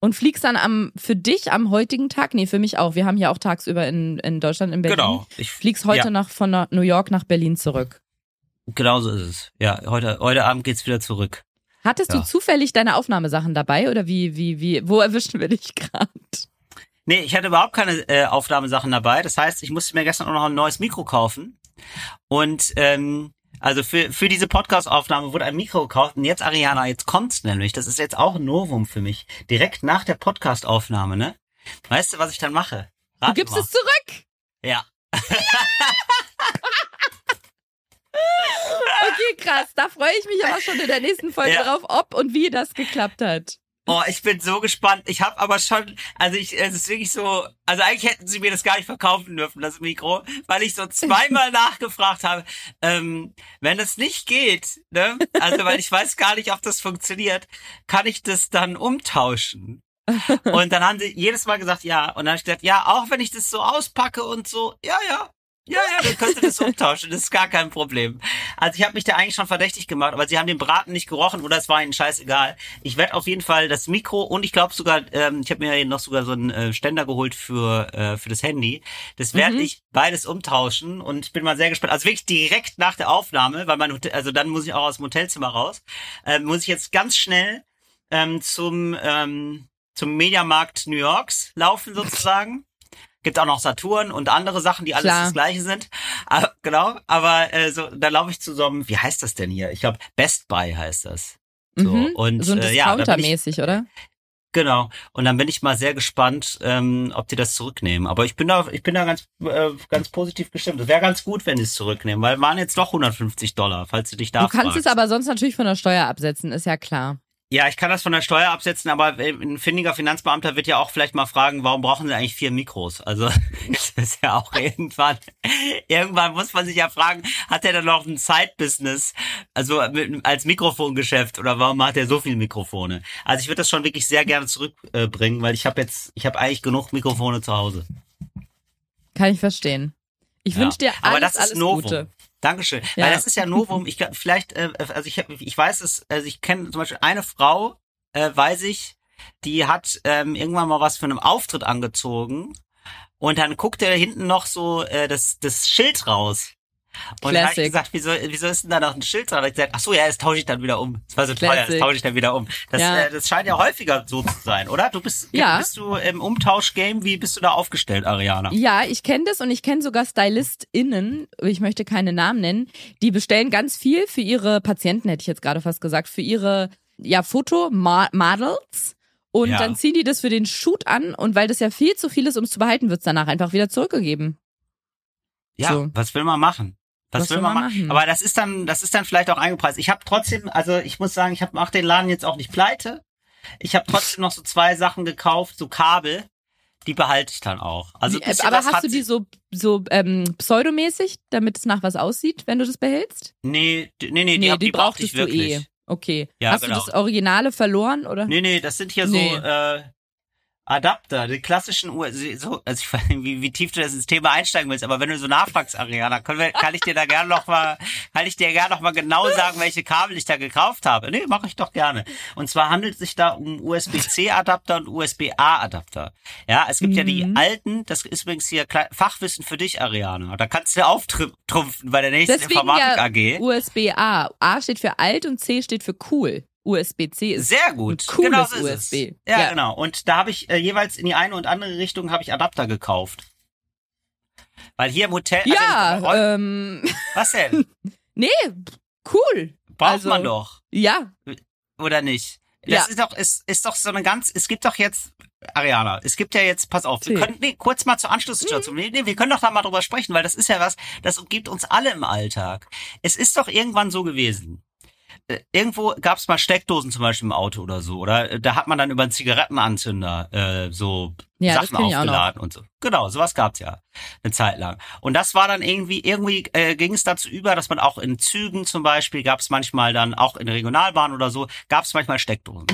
Und fliegst dann am, für dich am heutigen Tag, nee, für mich auch. Wir haben ja auch tagsüber in, in Deutschland, in Berlin. Genau. Ich, Fliegst heute Ja. nach, von New York nach Berlin zurück. genau so ist es. Ja, heute, heute Abend geht's wieder zurück. Hattest du Ja. zufällig deine Aufnahmesachen dabei oder wie, wie, wie, wo erwischen wir dich gerade? Nee, ich hatte überhaupt keine äh, Aufnahmesachen dabei. Das heißt, ich musste mir gestern auch noch ein neues Mikro kaufen. Und ähm, also für, für diese Podcast-Aufnahme wurde ein Mikro gekauft. Und jetzt, Ariana, jetzt kommt's nämlich. Das ist jetzt auch ein Novum für mich. Direkt nach der Podcast-Aufnahme, ne? Weißt du, was ich dann mache? Du Rat gibst mal. es zurück. Ja. <laughs> Okay, krass. Da freue ich mich aber schon in der nächsten Folge Ja. drauf, ob und wie das geklappt hat. Oh, ich bin so gespannt. Ich habe aber schon, also ich, es ist wirklich so, also eigentlich hätten sie mir das gar nicht verkaufen dürfen, das Mikro, weil ich so zweimal <laughs> nachgefragt habe, ähm, wenn es nicht geht, ne, also weil ich weiß gar nicht, ob das funktioniert, kann ich das dann umtauschen? <laughs> Und dann haben sie jedes Mal gesagt, ja. Und dann habe ich gesagt, ja, auch wenn ich das so auspacke und so, ja, ja. Ja, ja, wir könnten das umtauschen, das ist gar kein Problem. Also ich habe mich da eigentlich schon verdächtig gemacht, aber sie haben den Braten nicht gerochen oder es war ihnen scheißegal. Ich werde auf jeden Fall das Mikro und ich glaube sogar, ähm, ich habe mir noch sogar so einen äh, Ständer geholt für äh, für das Handy. Das werde Mhm. ich beides umtauschen und ich bin mal sehr gespannt. Also wirklich direkt nach der Aufnahme, weil mein Hotel, also dann muss ich auch aus dem Hotelzimmer raus, ähm, muss ich jetzt ganz schnell ähm, zum ähm, zum Mediamarkt New Yorks laufen sozusagen. Gibt auch noch Saturn und andere Sachen, die alles Klar. das gleiche sind. Aber, genau, aber äh, so, da laufe ich zu so einem, wie heißt das denn hier? Ich glaube, Best Buy heißt das. So, Mhm. und, so ein äh, ja, Discounter-mäßig, oder? Genau. Und dann bin ich mal sehr gespannt, ähm, ob die das zurücknehmen. Aber ich bin da, ich bin da ganz, äh, ganz positiv gestimmt. Es wäre ganz gut, wenn die es zurücknehmen, weil waren jetzt doch 150 Dollar, falls du dich da Du kannst fragst. es aber sonst natürlich von der Steuer absetzen, ist ja klar. Ja, ich kann das von der Steuer absetzen, aber ein findiger Finanzbeamter wird ja auch vielleicht mal fragen, warum brauchen sie eigentlich vier Mikros? Also <laughs> das ist ja auch irgendwann, irgendwann muss man sich ja fragen, hat er dann noch ein Side-Business, also mit, als Mikrofongeschäft oder warum hat er so viele Mikrofone? Also ich würde das schon wirklich sehr gerne zurückbringen, weil ich habe jetzt, ich habe eigentlich genug Mikrofone zu Hause. Kann ich verstehen. Ich Ja. wünsche dir alles, Aber das ist alles Novum. Gute. Dankeschön. Ja. Weil das ist ja Novum. Ich glaub, vielleicht, äh, also ich, hab- ich weiß es, also ich kenne zum Beispiel eine Frau, äh, weiß ich, die hat ähm, irgendwann mal was für einen Auftritt angezogen und dann guckt er hinten noch so äh, das, das Schild raus. Und dann habe ich Classic. gesagt, wieso, wieso ist denn da noch ein Schild dran? Hab ich gesagt, ach so, ja, das tausche ich dann wieder um. Das war so teuer, das Classic. tausche ich dann wieder um. Das, Ja. äh, das scheint ja häufiger so zu sein, oder? Du bist, Ja. bist du im Umtauschgame, wie bist du da aufgestellt, Ariana? Ja, ich kenne das und ich kenne sogar StylistInnen, ich möchte keine Namen nennen, die bestellen ganz viel für ihre Patienten, hätte ich jetzt gerade fast gesagt, für ihre ja, Fotomodels. Und Ja. dann ziehen die das für den Shoot an und weil das ja viel zu viel ist, um es zu behalten, wird es danach einfach wieder zurückgegeben. Ja, So. was will man machen? Was, Was will man machen? machen? Aber das ist dann, das ist dann vielleicht auch eingepreist. Ich habe trotzdem, also ich muss sagen, ich habe mach den Laden jetzt auch nicht pleite. Ich habe trotzdem noch so zwei Sachen gekauft, so Kabel, die behalte ich dann auch. Also bisschen aber hast du die so, so ähm, pseudomäßig, damit es nach was aussieht, wenn du das behältst? Nee, die- nee, nee, die, hab- die, brauchte ich wirklich. du eh. Okay. Ja, hast genau. du das Originale verloren oder? Nee, nee, das sind hier Nee. so äh, Adapter, die klassischen US so, also ich weiß nicht, wie, wie tief du das ins Thema einsteigen willst, aber wenn du so nachfragst, Ariana, können wir, kann ich dir da gerne noch mal, kann ich dir gerne noch mal genau sagen, welche Kabel ich da gekauft habe. Nee, mache ich doch gerne. Und zwar handelt es sich da um USB-C-Adapter und USB-A-Adapter. Ja, es gibt ja die Mhm. alten, das ist übrigens hier Fachwissen für dich, Ariana. Da kannst du auftrumpfen bei der nächsten Deswegen Informatik ja AG. USB-A. A steht für alt und C steht für cool. USB-C ist Sehr gut. cooles genau so ist USB. Ja, Ja. genau. Und da habe ich äh, jeweils in die eine und andere Richtung habe ich Adapter gekauft. Weil hier im Hotel. Ja, Also, äh, ähm, <laughs> was denn? Nee, cool. Braucht Also- man doch, Ja, oder nicht? Das Ja. ist doch, ist, ist doch so eine ganz, es gibt doch jetzt, Ariana, es gibt ja jetzt, pass auf, wir Till. können, nee, kurz mal zur Anschlusssituation. Mhm. Nee, nee, wir können doch da mal drüber sprechen, weil das ist ja was, das umgibt uns alle im Alltag. Es ist doch irgendwann so gewesen. Äh, Irgendwo gab es mal Steckdosen zum Beispiel im Auto oder so, oder äh, da hat man dann über einen Zigarettenanzünder äh, so Ja, Sachen aufgeladen und so. Genau, sowas gab's ja eine Zeit lang. Und das war dann irgendwie, irgendwie äh, ging es dazu über, dass man auch in Zügen zum Beispiel, gab es manchmal dann auch in Regionalbahnen oder so, gab es manchmal Steckdosen.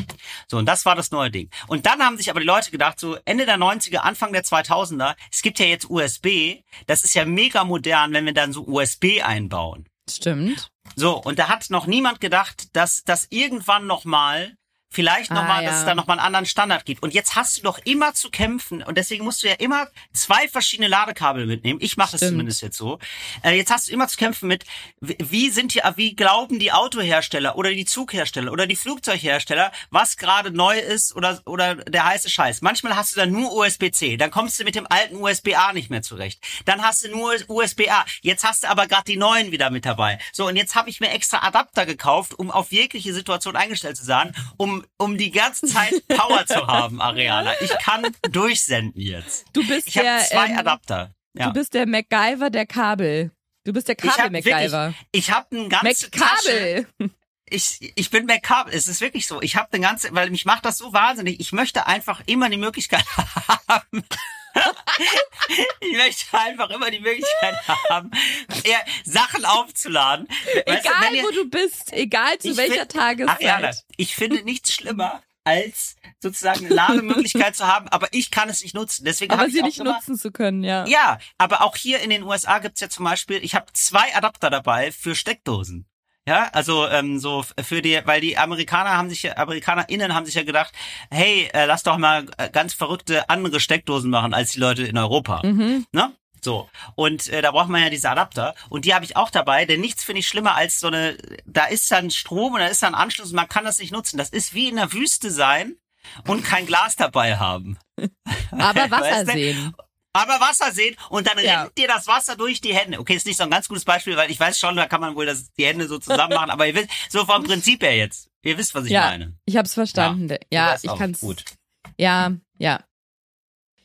So, und das war das neue Ding. Und dann haben sich aber die Leute gedacht, so Ende der 90er, Anfang der 2000er, es gibt ja jetzt USB, das ist ja mega modern, wenn wir dann so USB einbauen. stimmt. So, und da hat noch niemand gedacht, dass das irgendwann nochmal, vielleicht Ah, nochmal, dass es ja. da nochmal einen anderen Standard gibt. Und jetzt hast du doch immer zu kämpfen und deswegen musst du ja immer zwei verschiedene Ladekabel mitnehmen. Ich mache das zumindest jetzt so. Äh, jetzt hast du immer zu kämpfen mit, wie- wie sind die, wie glauben die Autohersteller oder die Zughersteller oder die Flugzeughersteller, was gerade neu ist oder, oder der heiße Scheiß. Manchmal hast du dann nur USB-C, dann kommst du mit dem alten USB-A nicht mehr zurecht. Dann hast du nur USB-A. Jetzt hast du aber gerade die neuen wieder mit dabei. So, und jetzt habe ich mir extra Adapter gekauft, um auf jegliche Situation eingestellt zu sein, um, um die ganze Zeit Power zu <laughs> haben, Ariana. Ich kann durchsenden jetzt. Du bist Ich der, zwei ähm, Adapter. Ja. du bist der MacGyver der Kabel. Du bist der hab Kabel-MacGyver. Ich habe eine ganze Tasche. MacKabel. Ich, ich bin MacCabel. Es ist wirklich so. Ich habe eine ganze, weil mich macht das so wahnsinnig. Ich möchte einfach immer die Möglichkeit <laughs> haben. Ich möchte einfach immer die Möglichkeit haben, Sachen aufzuladen. Weißt du, Egal, wenn ihr- wo du bist, egal zu Ich welcher find- Tageszeit. Ariana, ich finde nichts schlimmer, als sozusagen eine Lademöglichkeit zu haben, aber ich kann es nicht nutzen. Deswegen aber ich sie auch nicht immer, nutzen zu können, ja. Ja, aber auch hier in den USA gibt's ja zum Beispiel, ich habe zwei Adapter dabei für Steckdosen. Ja, also ähm, so für die, weil die Amerikaner haben sich, AmerikanerInnen haben sich ja gedacht, hey, äh, lass doch mal äh, ganz verrückte andere Steckdosen machen als die Leute in Europa. Mhm. Ne? So. Und äh, da braucht man ja diese Adapter. Und die habe ich auch dabei, denn nichts finde ich schlimmer als so eine, da ist dann Strom und da ist dann Anschluss und man kann das nicht nutzen. Das ist wie in der Wüste sein und kein Glas dabei haben. <laughs> Aber Wasser <laughs> Weißt du? sehen. Aber Wasser sehen und dann Ja. rennt dir das Wasser durch die Hände. Okay, ist nicht so ein ganz gutes Beispiel, weil ich weiß schon, da kann man wohl das, die Hände so zusammen machen, aber ihr wisst, so vom Prinzip her jetzt. Ihr wisst, was ich Ja, meine. ich hab's verstanden. Ja, weißt ich kann's. Gut. Ja, ja.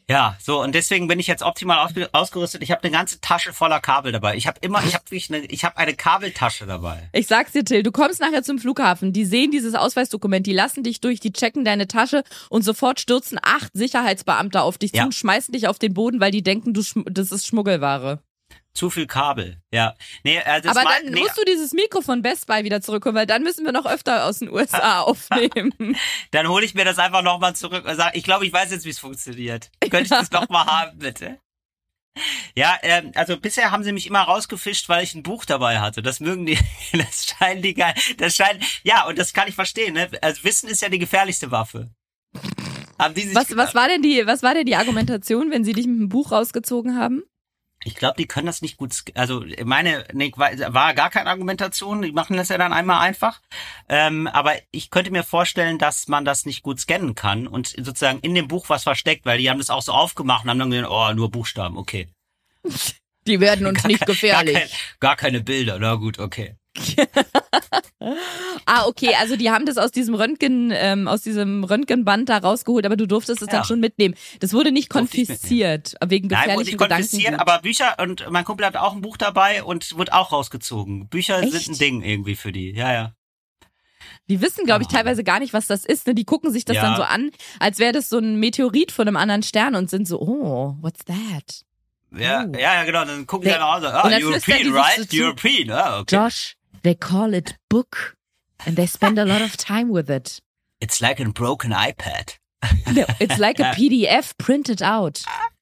Ja, so und deswegen bin ich jetzt optimal ausge ausgerüstet. Ich habe eine ganze Tasche voller Kabel dabei. Ich habe immer, ich habe wirklich eine, ich habe eine Kabeltasche dabei. Ich sag's dir, Till, du kommst nachher zum Flughafen, die sehen dieses Ausweisdokument, die lassen dich durch, die checken deine Tasche und sofort stürzen acht Sicherheitsbeamte auf dich zu Ja. und schmeißen dich auf den Boden, weil die denken, du das ist Schmuggelware. Zu viel Kabel. Ja. Nee, äh, das Aber war, dann nee, musst du dieses Mikro von Best Buy wieder zurückholen, weil dann müssen wir noch öfter aus den USA <laughs> aufnehmen. dann hole ich mir das einfach nochmal zurück und sage, ich glaube, ich weiß jetzt, wie es funktioniert. Könnte ich das nochmal haben, bitte? Ja, ähm, also bisher haben sie mich immer rausgefischt, weil ich ein Buch dabei hatte. Das mögen die, <laughs> das scheinen die geil. Das scheint, ja, und das kann ich verstehen, ne? Also Wissen ist ja die gefährlichste Waffe. Haben die sich Was, gedacht. was war denn die, was war denn die Argumentation, wenn sie dich mit dem Buch rausgezogen haben? Ich glaube, die können das nicht gut. Also meine nee, war, gar keine Argumentation. Die machen das ja dann einmal einfach. Ähm, aber ich könnte mir vorstellen, dass man das nicht gut scannen kann und sozusagen in dem Buch was versteckt, weil die haben das auch so aufgemacht und haben dann gesagt, oh, nur Buchstaben, okay. <laughs> Die werden uns nicht Gar, gefährlich. kein, gar keine Bilder. Na gut, okay. <laughs> Ah, okay, also die haben das aus diesem Röntgen, ähm, aus diesem Röntgenband da rausgeholt, aber du durftest es Ja. dann schon mitnehmen. Das wurde nicht konfisziert, wegen Nein, wurde gefährlichen nicht konfisziert, aber Bücher und mein Kumpel hat auch ein Buch dabei und wird auch rausgezogen. Bücher Echt? sind ein Ding irgendwie für die. Ja, ja. Die wissen, glaube ich, Ah. teilweise gar nicht, was das ist. Ne? Die gucken sich das Ja. dann so an, als wäre das so ein Meteorit von einem anderen Stern und sind so, oh, what's that? Ja, Oh. ja, genau. Dann gucken die dann auch so, ah, European, right? so. European, ah, okay. Josh, they call it book and they spend a lot of time with it. It's like a broken iPad. <laughs> No, it's like a <laughs> PDF printed out.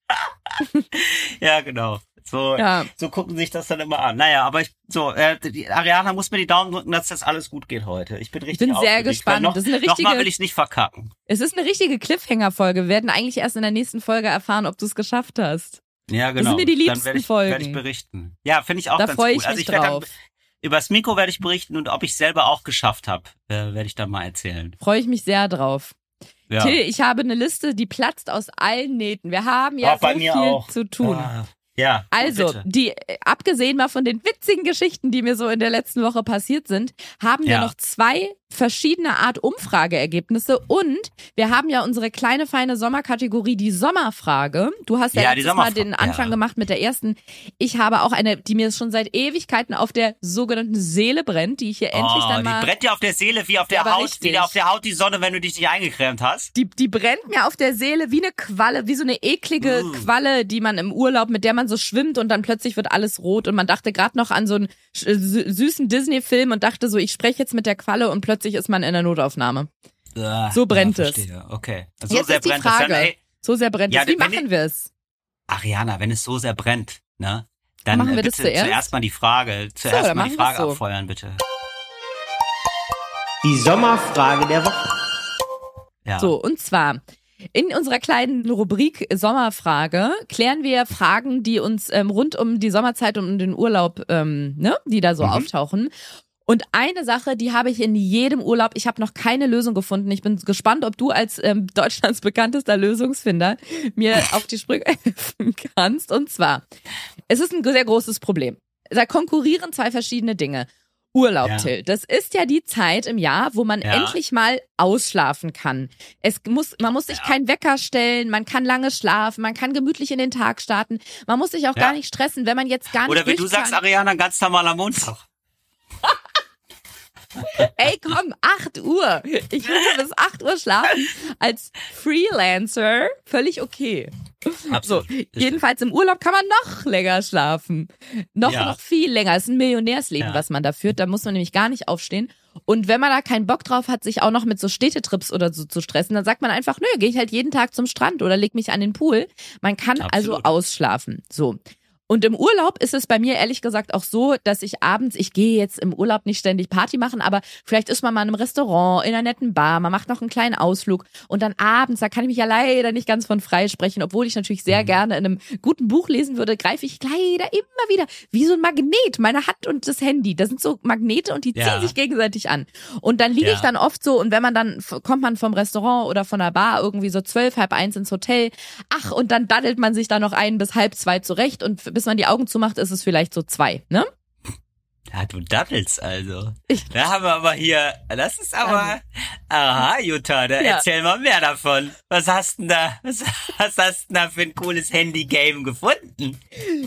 <laughs> Ja, genau. So, Ja. so gucken sich das dann immer an. Naja, aber ich, so, äh, die Ariana muss mir die Daumen drücken, dass das alles gut geht heute. Ich bin richtig bin sehr gespannt. Noch, Das ist eine Nochmal richtige- will ich nicht verkacken. Es ist eine richtige Cliffhanger-Folge. Wir werden eigentlich erst in der nächsten Folge erfahren, ob du es geschafft hast. Ja, genau. sind mir die Dann liebsten werde ich, Folgen. Werde ich berichten. Ja, finde ich auch Da ganz freue cool. ich mich also ich werde drauf. dann, übers Mikro werde ich berichten und ob ich selber auch geschafft habe, äh, werde ich dann mal erzählen. Freue ich mich sehr drauf. Ja. Till, ich habe eine Liste, die platzt aus allen Nähten. Wir haben ja Auch bei so viel auch. zu tun. Ah, Ja. Also, bitte. die, äh, abgesehen mal von den witzigen Geschichten, die mir so in der letzten Woche passiert sind, haben wir Ja. noch zwei verschiedene Art Umfrageergebnisse und wir haben ja unsere kleine feine Sommerkategorie, die Sommerfrage. Du hast ja, Ja, die letztes Mal den Anfang ja. gemacht mit der ersten. Ich habe auch eine, die mir schon seit Ewigkeiten auf der sogenannten Seele brennt, die ich hier endlich oh, dann die mal brennt dir auf der Seele wie auf der Ja, Haut, wie auf der Haut die Sonne, wenn du dich nicht eingecremt hast. die, die brennt mir auf der Seele wie eine Qualle, wie so eine eklige Uh. Qualle, die man im Urlaub, mit der man so schwimmt und dann plötzlich wird alles rot und man dachte gerade noch an so einen süßen Disney-Film und dachte so, ich spreche jetzt mit der Qualle und plötzlich ist man in der Notaufnahme. Ah, So brennt ja, es. Okay. So Jetzt sehr ist die brennt es. Frage. Dann, So sehr brennt Ja, es. Wie machen wir es? Ariana, wenn es so sehr brennt, ne? Dann Machen wir das bitte zuerst? mal die Frage, zuerst dann mal die machen wir's Frage so. abfeuern, bitte. Die Sommerfrage der Woche. Ja. So, und zwar in unserer kleinen Rubrik Sommerfrage klären wir Fragen, die uns ähm, rund um die Sommerzeit und um den Urlaub, ähm, ne, die da so Mhm. auftauchen. Und eine Sache, die habe ich in jedem Urlaub, ich habe noch keine Lösung gefunden. Ich bin gespannt, ob du als ähm, <laughs> Deutschlands bekanntester Lösungsfinder mir <laughs> auf die Sprünge helfen kannst. Und zwar, es ist ein sehr großes Problem. Da konkurrieren zwei verschiedene Dinge. Urlaub, Ja. Till. Das ist ja die Zeit im Jahr, wo man Ja. endlich mal ausschlafen kann. Es muss, man muss sich Ja. keinen Wecker stellen, man kann lange schlafen, man kann gemütlich in den Tag starten. Man muss sich auch Ja. gar nicht stressen, wenn man jetzt gar nicht Oder wie du kann. sagst, Ariana, ganz normaler Montag. <laughs> Ey, komm, 8 Uhr. Ich will bis 8 Uhr schlafen. Als Freelancer völlig okay. So, Absolut. jedenfalls im Urlaub kann man noch länger schlafen. Noch, Ja. noch viel länger. Es ist ein Millionärsleben, Ja. was man da führt. Da muss man nämlich gar nicht aufstehen. Und wenn man da keinen Bock drauf hat, sich auch noch mit so Städtetrips oder so zu stressen, dann sagt man einfach, nö, gehe ich halt jeden Tag zum Strand oder leg mich an den Pool. Man kann also Absolut. ausschlafen. So. Und im Urlaub ist es bei mir ehrlich gesagt auch so, dass ich abends, ich gehe jetzt im Urlaub nicht ständig Party machen, aber vielleicht ist man mal in einem Restaurant, in einer netten Bar, man macht noch einen kleinen Ausflug und dann abends, da kann ich mich ja leider nicht ganz von frei sprechen, obwohl ich natürlich sehr gerne in einem guten Buch lesen würde, greife ich leider immer wieder wie so ein Magnet, meine Hand und das Handy, das sind so Magnete und die ziehen Ja. sich gegenseitig an. Und dann liege Ja. ich dann oft so und wenn man dann, kommt man vom Restaurant oder von der Bar irgendwie so zwölf, halb eins ins Hotel, ach und dann daddelt man sich da noch ein bis halb zwei zurecht und bis man die Augen zumacht, ist es vielleicht so zwei, ne? Ja, du daddelst also. Da haben wir aber hier, das ist aber, aha, Jutta, da Ja. erzähl mal mehr davon. Was hast denn da, was, was hast denn da für ein cooles Handy-Game gefunden?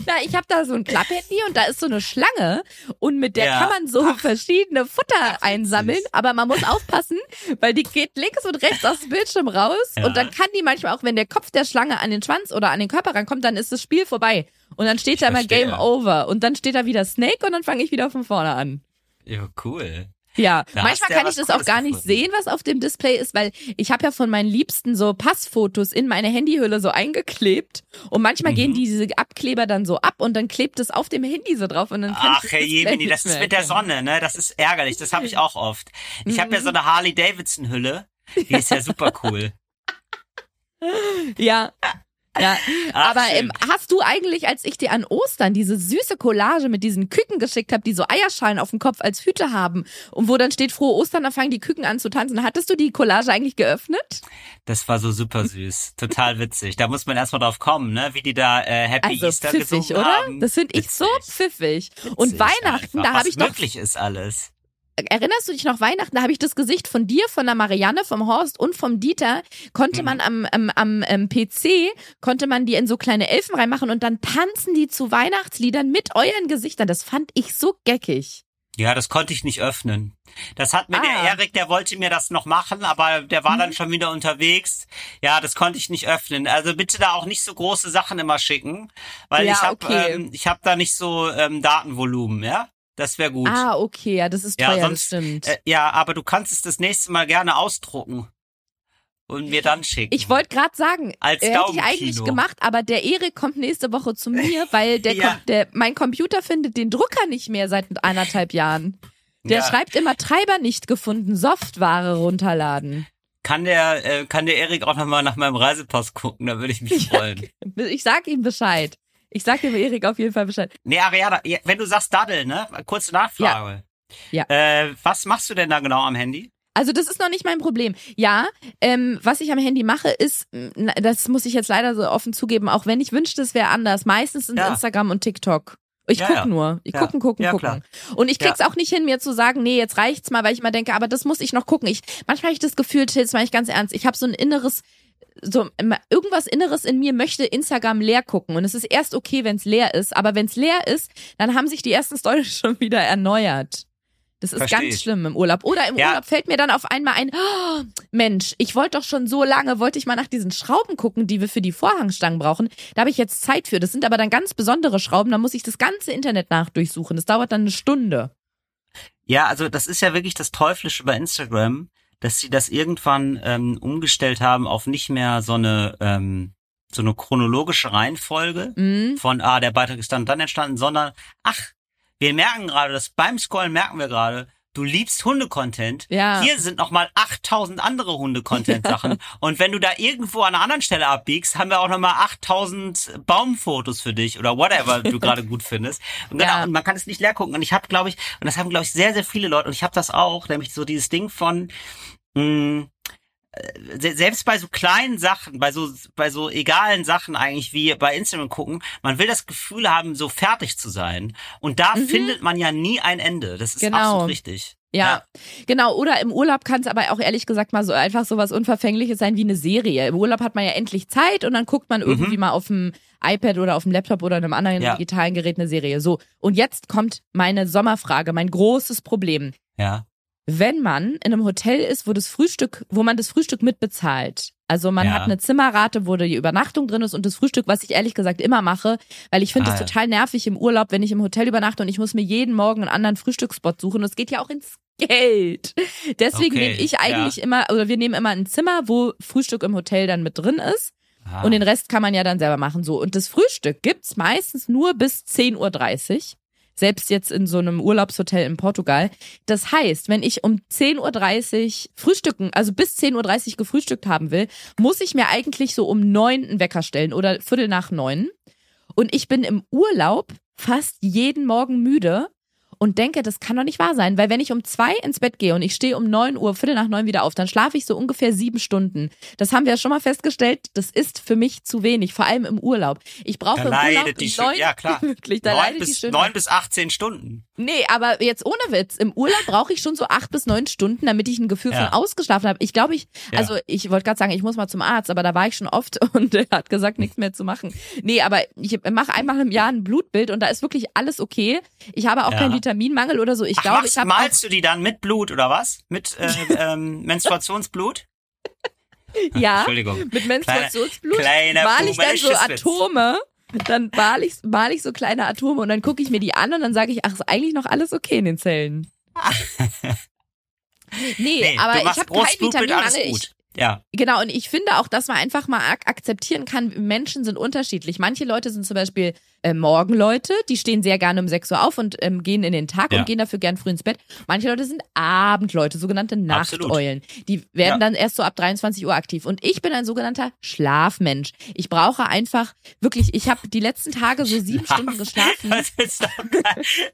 Na, ich habe da so ein Klapphandy und da ist so eine Schlange und mit der Ja. kann man so verschiedene Futter einsammeln, aber man muss aufpassen, weil die geht links und rechts aus dem Bildschirm raus Ja. und dann kann die manchmal auch, wenn der Kopf der Schlange an den Schwanz oder an den Körper rankommt, dann ist das Spiel vorbei und dann steht da immer verstehe. Game Over und dann steht da wieder Snake und dann fange ich wieder von vorne an. Ja, cool. Ja, Da manchmal kann ich das auch gar nicht gefunden. sehen, was auf dem Display ist, weil ich habe ja von meinen Liebsten so Passfotos in meine Handyhülle so eingeklebt und manchmal Mhm. gehen diese Abkleber dann so ab und dann klebt es auf dem Handy so drauf und dann kann Ach, ich Herr Jemini, das ist mit der. Sonne, ne? Das ist ärgerlich. Das habe ich auch oft. Ich habe Mhm. ja so eine Harley-Davidson-Hülle. Die ist ja super cool. <laughs> Ja. Ja, aber ähm, hast du eigentlich, als ich dir an Ostern diese süße Collage mit diesen Küken geschickt habe, die so Eierschalen auf dem Kopf als Hüte haben und wo dann steht frohe Ostern, dann fangen die Küken an zu tanzen, hattest du die Collage eigentlich geöffnet? Das war so super süß. Total witzig. Da muss man erstmal drauf kommen, ne? Wie die da äh, Happy Also Easter pfiffig, gesungen oder? haben. Das finde ich so Witzig. pfiffig. Und Witzig Weihnachten, einfach, da habe ich doch möglich ist alles. Erinnerst du dich noch Weihnachten? Da habe ich das Gesicht von dir, von der Marianne, vom Horst und vom Dieter. Konnte man am, am, am, am PC, konnte man die in so kleine Elfen reinmachen und dann tanzen die zu Weihnachtsliedern mit euren Gesichtern. Das fand ich so geckig. Ja, das konnte ich nicht öffnen. Das hat mir Ah. der Erik, der wollte mir das noch machen, aber der war Mhm. dann schon wieder unterwegs. Ja, das konnte ich nicht öffnen. Also bitte da auch nicht so große Sachen immer schicken, weil Ja, ich habe okay. ähm, ich habe da nicht so ähm, Datenvolumen, ja? Das wäre gut. Ah, okay, ja, das ist Ja, teuer, sonst, das stimmt. Äh, ja, aber du kannst es das nächste Mal gerne ausdrucken und mir dann schicken. ich wollte gerade sagen, Als äh, hätte ich eigentlich gemacht, aber der Erik kommt nächste Woche zu mir, <laughs> weil der, Ja. kommt, der mein Computer findet den Drucker nicht mehr seit anderthalb Jahren. Der Ja. schreibt immer Treiber nicht gefunden, Software runterladen. Kann der, äh, kann der Erik auch nochmal nach meinem Reisepass gucken, da würde ich mich <laughs> freuen. Ich sag ihm Bescheid. Ich sag dem Erik auf jeden Fall Bescheid. Nee, Ariana, ja, wenn du sagst Daddel, ne? Kurze Nachfrage. Ja. Äh, was machst du denn da genau am Handy? Also das ist noch nicht mein Problem. Ja, ähm, was ich am Handy mache, ist, mh, das muss ich jetzt leider so offen zugeben, auch wenn ich wünschte, es wäre anders. Meistens sind Ja. Instagram und TikTok. Ich Ja, guck ja. nur. Ich Ja. gucken, gucken, Ja, gucken. klar. Und ich krieg's Ja. auch nicht hin, mir zu sagen, nee, jetzt reicht's mal, weil ich mal denke, aber das muss ich noch gucken. Ich manchmal habe ich das Gefühl, Till, das meine ich ganz ernst, ich habe so ein inneres so irgendwas inneres in mir möchte Instagram leer gucken und es ist erst okay, wenn es leer ist, aber wenn es leer ist, dann haben sich die ersten Stories <laughs> schon wieder erneuert. Das ist Versteh ganz ich. schlimm im Urlaub. Oder im Ja. Urlaub fällt mir dann auf einmal ein, oh, Mensch, ich wollte doch schon so lange, wollte ich mal nach diesen Schrauben gucken, die wir für die Vorhangstangen brauchen. Da habe ich jetzt Zeit für. Das sind aber dann ganz besondere Schrauben, da muss ich das ganze Internet nachdurchsuchen. Das dauert dann eine Stunde. Ja, also das ist ja wirklich das Teuflische bei Instagram, dass sie das irgendwann ähm, umgestellt haben auf nicht mehr so eine ähm, so eine chronologische Reihenfolge Mhm. von ah der Beitrag ist dann und dann entstanden, sondern ach wir merken gerade, dass beim Scrollen merken wir gerade, du liebst Hunde-Content. Ja. Hier sind nochmal 8000 andere Hunde-Content-Sachen. <laughs> Und wenn du da irgendwo an einer anderen Stelle abbiegst, haben wir auch nochmal 8000 Baumfotos für dich oder whatever du <laughs> gerade gut findest. Und, genau, Ja. und man kann es nicht leer gucken. Und ich habe, glaube ich, und das haben, glaube ich, sehr, sehr viele Leute, und ich habe das auch, nämlich so dieses Ding von, mh, äh, se- selbst bei so kleinen Sachen, bei so, bei so egalen Sachen eigentlich wie bei Instagram gucken, man will das Gefühl haben, so fertig zu sein. Und da findet man ja nie ein Ende. Das ist Mhm. Genau. absolut richtig. Ja, genau. Oder im Urlaub kann es aber auch ehrlich gesagt mal so einfach so was Unverfängliches sein wie eine Serie. Im Urlaub hat man ja endlich Zeit und dann guckt man irgendwie mal auf dem iPad oder auf dem Laptop oder einem anderen Mhm. Ja. digitalen Gerät eine Serie. So, und jetzt kommt meine Sommerfrage, mein großes Problem. Ja. Wenn man in einem Hotel ist, wo das Frühstück, wo man das Frühstück mitbezahlt. Also man Ja. hat eine Zimmerrate, wo die Übernachtung drin ist und das Frühstück, was ich ehrlich gesagt immer mache, weil ich finde Ah, es ja. total nervig im Urlaub, wenn ich im Hotel übernachte und ich muss mir jeden Morgen einen anderen Frühstücksspot suchen. Und es geht ja auch ins Geld. Deswegen Okay, nehme ich ja. eigentlich immer, oder wir nehmen immer ein Zimmer, wo Frühstück im Hotel dann mit drin ist. Ah. Und den Rest kann man ja dann selber machen. So. Und das Frühstück gibt's meistens nur bis 10.30 Uhr. Selbst jetzt in so einem Urlaubshotel in Portugal. Das heißt, wenn ich um 10.30 Uhr frühstücken, also bis 10.30 Uhr gefrühstückt haben will, muss ich mir eigentlich so um neun einen Wecker stellen oder Viertel nach neun. Und ich bin im Urlaub fast jeden Morgen müde und denke, das kann doch nicht wahr sein, weil wenn ich um zwei ins Bett gehe und ich stehe um neun Uhr, Viertel nach neun wieder auf, dann schlafe ich so ungefähr sieben Stunden. Das haben wir ja schon mal festgestellt, das ist für mich zu wenig, vor allem im Urlaub. Ich brauche Da im Urlaub die neun, ja, klar. <laughs> wirklich, da neun leidet die bis, Schönheit. neun bis 18 Stunden. Nee, aber jetzt ohne Witz. Im Urlaub brauche ich schon so acht bis neun Stunden, damit ich ein Gefühl Ja. von ausgeschlafen habe. Ich glaube, ich, Ja. also ich wollte gerade sagen, ich muss mal zum Arzt, aber da war ich schon oft <laughs> und er hat gesagt, nichts mehr zu machen. Nee, aber ich mache einmal im Jahr ein Blutbild und da ist wirklich alles okay. Ich habe auch Ja. keinen Vitaminmangel oder so. Ich Ach, glaube, ich habe auch malst du die dann mit Blut oder was? Mit äh, ähm, <laughs> Menstruationsblut? Ja, <laughs> Entschuldigung. mit Menstruationsblut kleiner mal ich dann so. Atome. Dann mal ich, mal ich so kleine Atome und dann gucke ich mir die an und dann sage ich, ach, ist eigentlich noch alles okay in den Zellen. <laughs> Nee, Nee, aber ich habe großes kein Blutbild, alles Vitaminmangel. Ich, Ja. Genau, und ich finde auch, dass man einfach mal ak akzeptieren kann, Menschen sind unterschiedlich. Manche Leute sind zum Beispiel äh, Morgenleute, die stehen sehr gerne um 6 Uhr auf und ähm, gehen in den Tag Ja. und gehen dafür gern früh ins Bett. Manche Leute sind Abendleute, sogenannte. Nachteulen. Die werden Ja. dann erst so ab 23 Uhr aktiv. Und ich bin ein sogenannter Schlafmensch. Ich brauche einfach wirklich, ich habe die letzten Tage so sieben Stunden geschlafen. Das ist.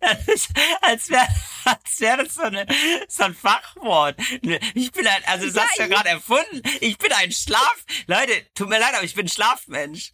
Das ist, als wäre als wär das so, eine, so ein Fachwort. Ich bin ein, also das Ja, hast du ja gerade erfunden. Ich bin ein Schlaf. Leute, tut mir leid, aber ich bin Schlafmensch.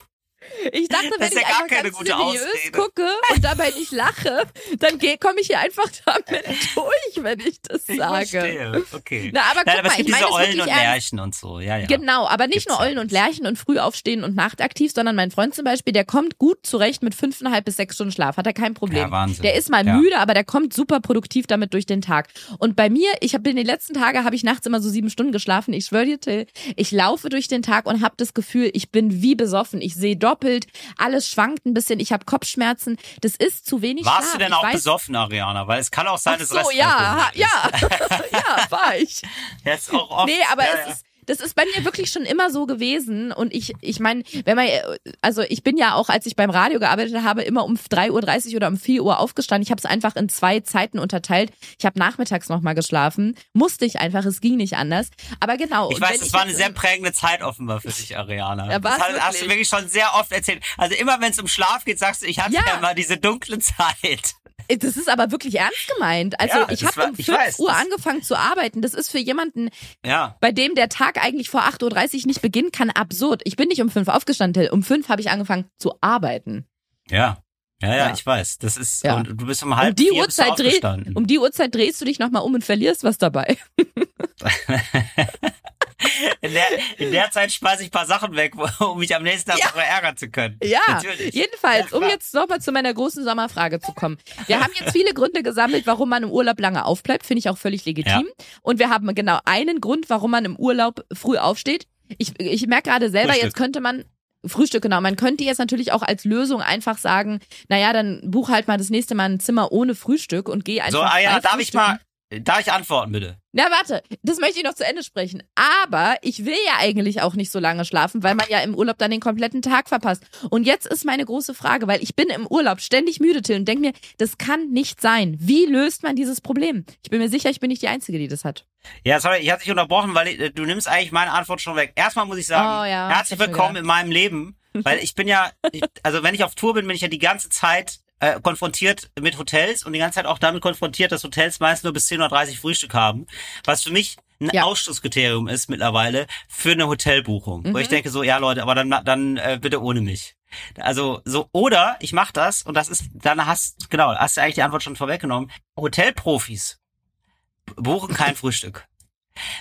Ich dachte, wenn ja ich einfach keine ganz gute seriös Ausrede. gucke und dabei nicht lache, dann komme ich hier einfach damit <laughs> durch, wenn ich das Ich sage. verstehe. Okay. Na, aber Nein, aber es mal, gibt ich diese meine es Eulen und. Lärchen und so. Ja, ja. Genau, aber nicht Gibt's nur Eulen und Lerchen und früh aufstehen und nachtaktiv, sondern mein Freund zum Beispiel, der kommt gut zurecht mit fünfeinhalb bis sechs Stunden Schlaf, hat er kein Problem. Ja, Wahnsinn. Der ist mal Ja. müde, aber der kommt super produktiv damit durch den Tag. Und bei mir, ich habe in den letzten Tagen habe ich nachts immer so sieben Stunden geschlafen. Ich schwöre dir, Till, ich laufe durch den Tag und habe das Gefühl, ich bin wie besoffen. Ich sehe doppelt, alles schwankt ein bisschen, ich habe Kopfschmerzen. Das ist zu wenig Warst Schlaf. du denn auch weiß, besoffen, Ariana? Weil es kann auch sein, Ach dass so, Rest ja, ja, <laughs> ja, war ich. <laughs> Ist auch oft. Nee, aber ja, es ja. ist, das ist bei mir wirklich schon immer so gewesen. Und ich, ich meine, wenn man, also ich bin ja auch, als ich beim Radio gearbeitet habe, immer um 3.30 Uhr oder um 4 Uhr aufgestanden. Ich habe es einfach in zwei Zeiten unterteilt. Ich habe nachmittags nochmal geschlafen. Musste ich einfach, es ging nicht anders. Aber genau. Ich weiß, es war eine sehr prägende Zeit offenbar für dich, Ariana. Ja, das war's hast, du wirklich schon sehr oft erzählt. Also immer wenn es um Schlaf geht, sagst du, ich hatte ja, Ja. mal diese dunkle Zeit. Das ist aber wirklich ernst gemeint. Also Ja, ich habe um ich 5 weiß, Uhr angefangen zu arbeiten. Das ist für jemanden, Ja. bei dem der Tag eigentlich vor 8.30 Uhr nicht beginnen kann, absurd. Ich bin nicht um 5 aufgestanden, Till. Um 5 habe ich angefangen zu arbeiten. Ja. Ja, ja, Ja. ich weiß. Das ist, Ja. und du bist um halb Um die vier Uhrzeit dreh, aufgestanden. um die Uhrzeit drehst du dich nochmal um und verlierst was dabei. <laughs> <laughs> In der, in der Zeit schmeiße ich ein paar Sachen weg, um mich am nächsten Tag Ja. ärgern zu können. Ja, Natürlich. jedenfalls, Ja, um jetzt nochmal zu meiner großen Sommerfrage zu kommen. Wir haben jetzt viele Gründe gesammelt, warum man im Urlaub lange aufbleibt, finde ich auch völlig legitim. Und wir haben genau einen Grund, warum man im Urlaub früh aufsteht. Ich, ich merke gerade selber, Frühstück. jetzt könnte man Frühstück, genau. Man könnte jetzt natürlich auch als Lösung einfach sagen, naja, dann buch halt mal das nächste Mal ein Zimmer ohne Frühstück und geh einfach So, ah ja, darf ich mal, darf ich antworten bitte? Na, warte, das möchte ich noch zu Ende sprechen. Aber ich will ja eigentlich auch nicht so lange schlafen, weil man ja im Urlaub dann den kompletten Tag verpasst. Und jetzt ist meine große Frage, weil ich bin im Urlaub ständig müde, Till, und denke mir, das kann nicht sein. Wie löst man dieses Problem? Ich bin mir sicher, ich bin nicht die Einzige, die das hat. Ja, sorry, ich hatte dich unterbrochen, weil äh, du nimmst eigentlich meine Antwort schon weg. Erstmal muss ich sagen, Oh ja, herzlich willkommen in meinem Leben, weil ich bin ja, ich, also wenn ich auf Tour bin, bin ich ja die ganze Zeit äh, konfrontiert mit Hotels und die ganze Zeit auch damit konfrontiert, dass Hotels meist nur bis 10.30 Uhr Frühstück haben, was für mich ein Ja. Ausschlusskriterium ist mittlerweile für eine Hotelbuchung. Wo ich Mhm. denke so, ja Leute, aber dann, dann äh, bitte ohne mich. Also so, oder ich mach das und das ist, dann hast, genau, hast du eigentlich die Antwort schon vorweggenommen. Hotelprofis buchen kein <laughs> Frühstück.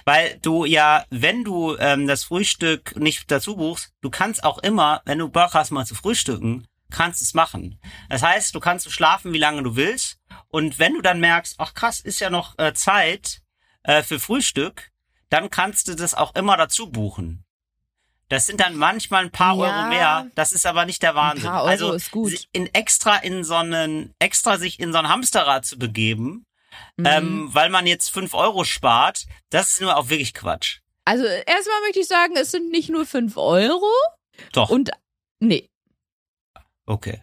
Weil du ja, wenn du ähm, das Frühstück nicht dazu buchst, du kannst auch immer, wenn du Bock hast, mal zu frühstücken, kannst es machen. Das heißt, du kannst so schlafen, wie lange du willst. Und wenn du dann merkst, ach krass, ist ja noch äh, Zeit äh, für Frühstück, dann kannst du das auch immer dazu buchen. Das sind dann manchmal ein paar Ja. Euro mehr. Das ist aber nicht der Wahnsinn. paar Euro also ist gut. in extra in so einen, extra sich in so ein Hamsterrad zu begeben, Mhm. ähm, weil man jetzt fünf Euro spart, das ist nur auch wirklich Quatsch. also erstmal möchte ich sagen, es sind nicht nur fünf Euro Doch, und nee. Okay.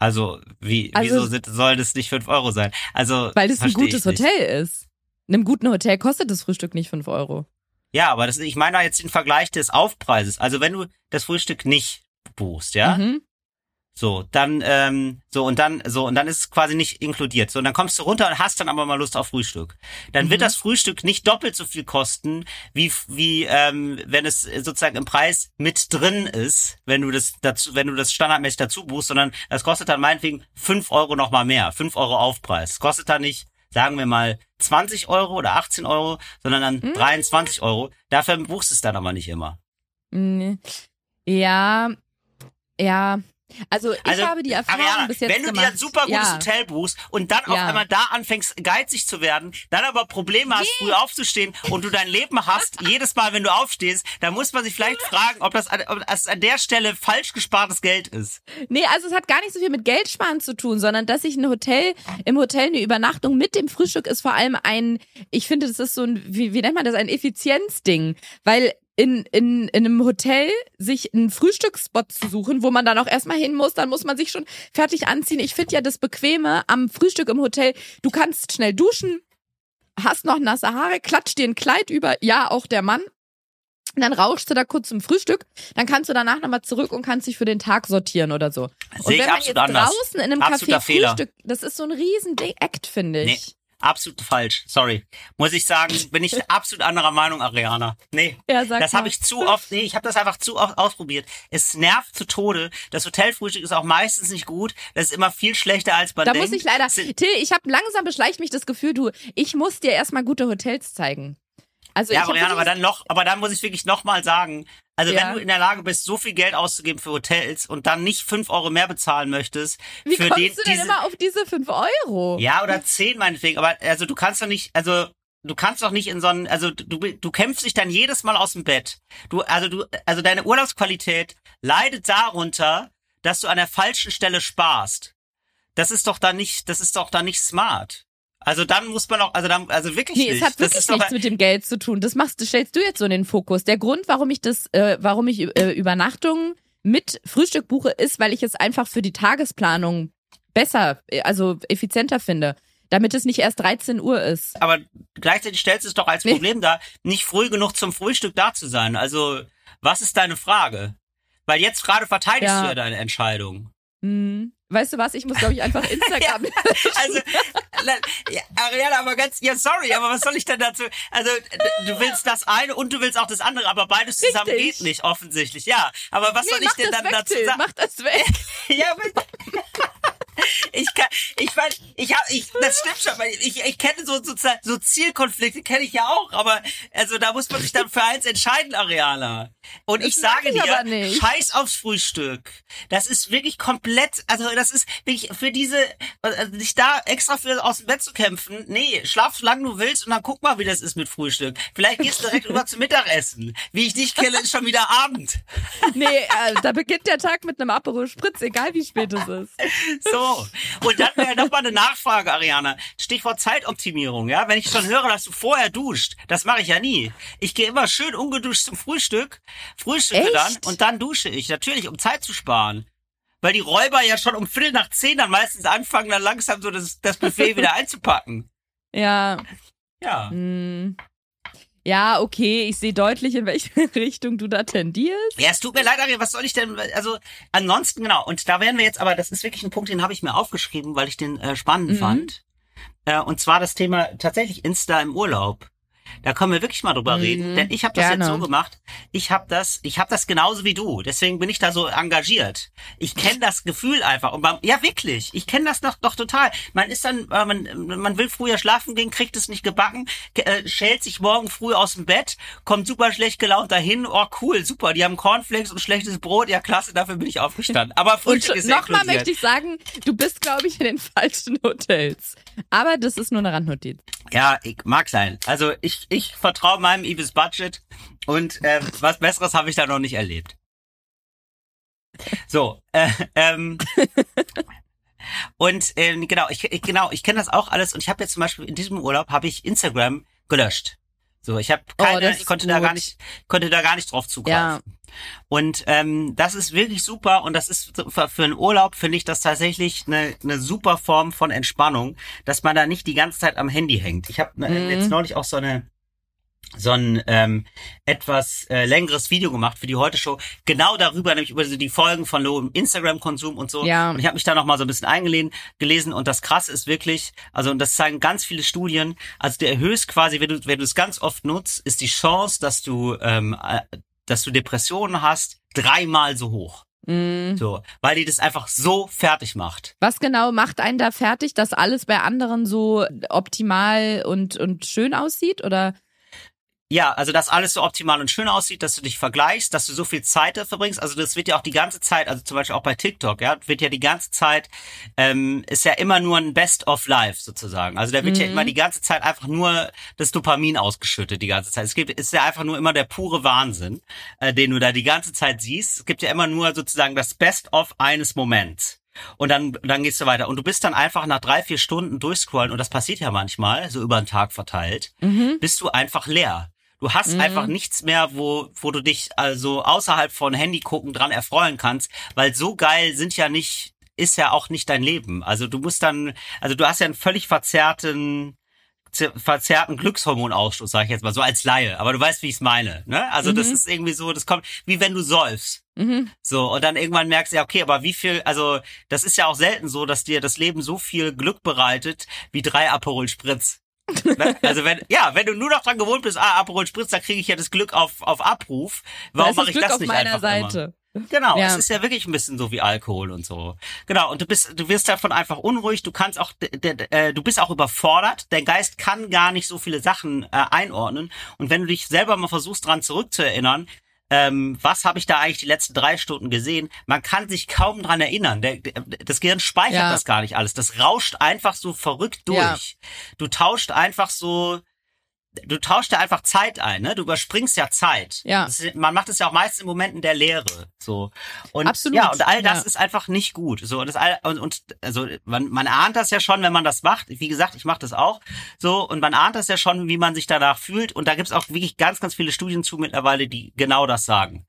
Also, wie, Also- wieso sind, soll das nicht fünf Euro sein? Also, Weil das ein gutes. Hotel ist. In einem guten Hotel kostet das Frühstück nicht fünf Euro. Ja, aber das, ich meine jetzt den Vergleich des Aufpreises. Also, wenn du das Frühstück nicht buchst, ja, Mhm. So, dann, ähm, so, und dann, so, und dann ist es quasi nicht inkludiert. So, und dann kommst du runter und hast dann aber mal Lust auf Frühstück. Dann wird Mhm. das Frühstück nicht doppelt so viel kosten, wie, wie, ähm, wenn es sozusagen im Preis mit drin ist, wenn du das dazu, wenn du das standardmäßig dazu buchst, sondern das kostet dann meinetwegen fünf Euro nochmal mehr, fünf Euro Aufpreis. Das kostet dann nicht, sagen wir mal, 20 Euro oder 18 Euro, sondern dann Mhm. 23 Euro. Dafür buchst du es dann aber nicht immer. Nee. Ja, ja. Also ich Also, habe die Erfahrung Ariana, bis jetzt wenn du gemacht. dir ein super gutes ja. Hotel buchst und dann auf Ja. einmal da anfängst, geizig zu werden, dann aber Probleme hast, früh aufzustehen und du dein Leben hast, <laughs> jedes Mal, wenn du aufstehst, dann muss man sich vielleicht fragen, ob das, an, ob das an der Stelle falsch gespartes Geld ist. Nee, also es hat gar nicht so viel mit Geldsparen zu tun, sondern dass ich ein Hotel, im Hotel eine Übernachtung mit dem Frühstück ist vor allem ein, ich finde, das ist so ein, wie, wie nennt man das, ein Effizienzding. Weil in, in, in einem Hotel sich einen Frühstücksspot zu suchen, wo man dann auch erstmal hin muss, dann muss man sich schon fertig anziehen. Ich finde ja das Bequeme am Frühstück im Hotel, du kannst schnell duschen, hast noch nasse Haare, klatscht dir ein Kleid über, ja, auch der Mann. Und dann rauschst du da kurz zum Frühstück, dann kannst du danach nochmal zurück und kannst dich für den Tag sortieren oder so. Und Sehe ich wenn man absolut jetzt anders. draußen in einem Absoluter Café Fehler. Frühstück, das ist so ein riesen Act, finde Nee. Absolut falsch. Sorry. Muss ich sagen, bin ich <laughs> absolut anderer Meinung, Ariana. Nee. Ja, Das habe ich zu oft, nee, ich habe das einfach zu oft ausprobiert. Es nervt zu Tode. Das Hotelfrühstück ist auch meistens nicht gut. Das ist immer viel schlechter als man Da denkt. muss ich leider, Till, ich habe langsam beschleicht mich das Gefühl, du, ich muss dir erstmal gute Hotels zeigen. Also Ja, Marianne, aber dann noch, aber dann muss ich wirklich nochmal sagen, also Ja. wenn du in der Lage bist, so viel Geld auszugeben für Hotels und dann nicht fünf Euro mehr bezahlen möchtest, wie für kommst den, du denn diese, immer auf diese fünf Euro? ja, oder zehn meinetwegen, aber also du kannst doch nicht, also du kannst doch nicht in so einen, also du, du kämpfst dich dann jedes Mal aus dem Bett. Du, also du, also deine Urlaubsqualität leidet darunter, dass du an der falschen Stelle sparst. Das ist doch dann nicht, das ist doch dann nicht smart. Also dann muss man auch, also dann, also wirklich Nee, nicht. es hat wirklich nichts mit dem Geld zu tun. Das machst, das stellst du jetzt so in den Fokus. Der Grund, warum ich das, äh, warum ich äh, Übernachtungen mit Frühstück buche, ist, weil ich es einfach für die Tagesplanung besser, äh, also effizienter finde. Damit es nicht erst 13 Uhr ist. aber gleichzeitig stellst du es doch als. Problem dar, nicht früh genug zum Frühstück da zu sein. Also, was ist deine Frage? Weil jetzt gerade verteidigst Ja. du ja deine Entscheidung. Hm. Weißt du was? Ich muss, glaube ich, einfach <laughs> Instagram. Also, na, ja, Ariana, aber ganz, ja, sorry, aber was soll ich denn dazu? Also, du willst das eine und du willst auch das andere, aber beides zusammen Richtig. geht nicht, offensichtlich. Ja, aber was soll Nee, ich mach denn dann weg, dazu sagen? Mach das weg. <laughs> Ja, aber <laughs> ich kann, ich weiß, ich hab, ich, das stimmt schon, weil ich, ich kenne so, so, so Zielkonflikte kenne ich ja auch, aber, also da muss man sich dann für eins entscheiden, Ariana. Und ich Das mag sage ich dir, scheiß aufs Frühstück. Das ist wirklich komplett, also das ist wirklich für diese, also dich da extra für aus dem Bett zu kämpfen, nee, schlaf so lange du willst und dann guck mal, wie das ist mit Frühstück. Vielleicht gehst du direkt über zum Mittagessen. Wie ich dich kenne, ist schon wieder Abend. <laughs> Nee, äh, da beginnt der Tag mit einem Aperol Spritz, egal wie spät es ist. So. Und dann wäre noch mal eine Nachfrage, Ariana. Stichwort Zeitoptimierung, ja? Wenn ich schon höre, dass du vorher duscht, das mache ich ja nie. Ich gehe immer schön ungeduscht zum Frühstück, frühstücke Echt? dann und dann dusche ich. Natürlich, um Zeit zu sparen. Weil die Räuber ja schon um Viertel nach zehn dann meistens anfangen, dann langsam so das, das Buffet <laughs> wieder einzupacken. Ja, Ja. hm. Ja, okay, ich sehe deutlich, in welche <laughs> Richtung du da tendierst. Ja, es tut mir leid, Ariel, was soll ich denn, also ansonsten, genau, und da werden wir jetzt, aber das ist wirklich ein Punkt, den habe ich mir aufgeschrieben, weil ich den äh, spannend Mhm. fand. Äh, und zwar das Thema tatsächlich Insta im Urlaub. Da können wir wirklich mal drüber Mhm, reden, denn ich habe das gerne. jetzt so gemacht. Ich habe das, ich habe das genauso wie du. Deswegen bin ich da so engagiert. Ich kenne das Gefühl einfach und beim, ja wirklich, ich kenne das doch, doch total. Man ist dann, äh, man, man will früher schlafen gehen, kriegt es nicht gebacken, ge- äh, schält sich morgen früh aus dem Bett, kommt super schlecht gelaunt dahin. Oh cool, super, die haben Cornflakes und schlechtes Brot. Ja klasse, dafür bin ich aufgestanden. Aber Und Frühstück ist nochmal möchte ich sagen, du bist, glaube ich, in den <laughs> falschen Hotels. Aber das ist nur eine Randnotiz. Ja, ich mag sein. Also ich, ich vertraue meinem Ibis Budget und äh, was Besseres habe ich da noch nicht erlebt. So, äh, ähm, und ähm, genau, ich, ich genau, ich kenne das auch alles und ich habe jetzt zum Beispiel in diesem Urlaub habe ich Instagram gelöscht. So, ich habe Oh, keine, das ich konnte da gut. gar nicht, konnte da gar nicht drauf zugreifen. Und ähm, das ist wirklich super und das ist für, einen Urlaub finde ich das tatsächlich eine, eine super Form von Entspannung, dass man da nicht die ganze Zeit am Handy hängt. Ich habe Mhm. jetzt neulich auch so eine so ein ähm, etwas äh, längeres Video gemacht für die Heute Show, genau darüber, nämlich über die Folgen von low Instagram-Konsum und so. Ja. Und ich habe mich da noch mal so ein bisschen eingelesen, gelesen und das Krasse ist wirklich, also und das zeigen ganz viele Studien, also du erhöhst quasi, wenn du wenn du es ganz oft nutzt, ist die Chance, dass du ähm, äh, dass du Depressionen hast, dreimal so hoch. Mm. So, weil die das einfach so fertig macht. Was genau macht einen da fertig, dass alles bei anderen so optimal und, und schön aussieht? Oder? Ja, also dass alles so optimal und schön aussieht, dass du dich vergleichst, dass du so viel Zeit da verbringst. Also das wird ja auch die ganze Zeit, also zum Beispiel auch bei TikTok, ja, wird ja die ganze Zeit, ähm, ist ja immer nur ein Best of Life sozusagen. Also da wird ja Mhm. immer die ganze Zeit einfach nur das Dopamin ausgeschüttet die ganze Zeit. Es gibt, ist ja einfach nur immer der pure Wahnsinn, äh, den du da die ganze Zeit siehst. Es gibt ja immer nur sozusagen das Best of eines Moments. Und dann, dann gehst du weiter. Und du bist dann einfach nach drei, vier Stunden durchscrollen, und das passiert ja manchmal, so über den Tag verteilt, Mhm. bist du einfach leer. Du hast Mhm. einfach nichts mehr, wo, wo du dich also außerhalb von Handy gucken dran erfreuen kannst, weil so geil sind ja nicht, ist ja auch nicht dein Leben. Also du musst dann, also du hast ja einen völlig verzerrten, ze- verzerrten Glückshormonausstoß, sage ich jetzt mal, so als Laie. Aber du weißt, wie ich es meine. Ne? Also das Mhm. ist irgendwie so, das kommt, wie wenn du säufst. Mhm. So, und dann irgendwann merkst du ja, okay, aber wie viel, also das ist ja auch selten so, dass dir das Leben so viel Glück bereitet wie drei Aperol Spritz. Ne? Also wenn, ja, wenn du nur noch dran gewohnt bist, ah, Aperol Spritz, da kriege ich ja das Glück auf, auf Abruf. Warum mache ich Glück das auf nicht meiner einfach Seite. immer? Genau, Ja. es ist ja wirklich ein bisschen so wie Alkohol und so. Genau, und du bist, du wirst davon einfach unruhig, du kannst auch, äh, du bist auch überfordert, dein Geist kann gar nicht so viele Sachen äh, einordnen. Und wenn du dich selber mal versuchst, dran zurückzuerinnern, ähm, was habe ich da eigentlich die letzten drei Stunden gesehen? Man kann sich kaum dran erinnern. Der, der, das Gehirn speichert Ja. das gar nicht alles. Das rauscht einfach so verrückt durch. Ja. Du tauscht einfach so du tauschst ja einfach Zeit ein, ne? Du überspringst ja Zeit. Ja. Ist, man macht es ja auch meist in Momenten der Leere, so. Und Absolut, ja, und all das ja. ist einfach nicht gut. So und das all, und, und also man, man ahnt das ja schon, wenn man das macht. Wie gesagt, ich mache das auch. So und man ahnt das ja schon, wie man sich danach fühlt und da gibt's auch wirklich ganz ganz viele Studien zu mittlerweile, die genau das sagen.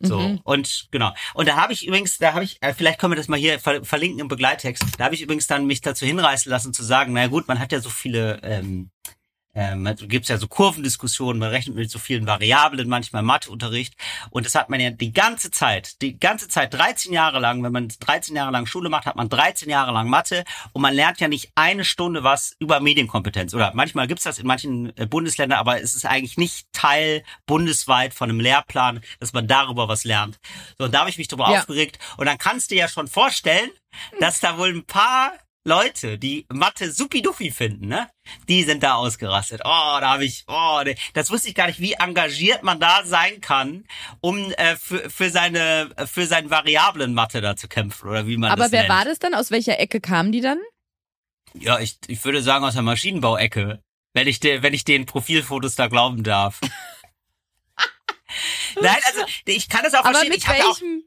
So, Mhm. und genau. Und da habe ich übrigens, da habe ich, äh, vielleicht können wir das mal hier ver verlinken im Begleittext, da habe ich übrigens dann mich dazu hinreißen lassen zu sagen, naja gut, man hat ja so viele, ähm, ähm, also gibt's ja so Kurvendiskussionen, man rechnet mit so vielen Variablen, manchmal Matheunterricht. Und das hat man ja die ganze Zeit, die ganze Zeit, 13 Jahre lang, wenn man 13 Jahre lang Schule macht, hat man 13 Jahre lang Mathe und man lernt ja nicht eine Stunde was über Medienkompetenz. Oder manchmal gibt's das in manchen äh, Bundesländern, aber es ist eigentlich nicht Teil bundesweit von einem Lehrplan, dass man darüber was lernt. So, und da habe ich mich drüber Ja. aufgeregt. Und dann kannst du dir ja schon vorstellen, dass da wohl ein paar Leute, die Mathe supidupi finden, ne? Die sind da ausgerastet. Oh, da habe ich, oh, das wusste ich gar nicht, wie engagiert man da sein kann, um äh, für, für seine für seinen Variablen Mathe da zu kämpfen oder wie man Aber das wer nennt. war das dann? Aus welcher Ecke kamen die dann? Ja, ich, ich würde sagen aus der Maschinenbauecke, wenn ich de, wenn ich den Profilfotos da glauben darf. <laughs> Nein, also ich kann das auch Aber verstehen. mit ich auch, welchem?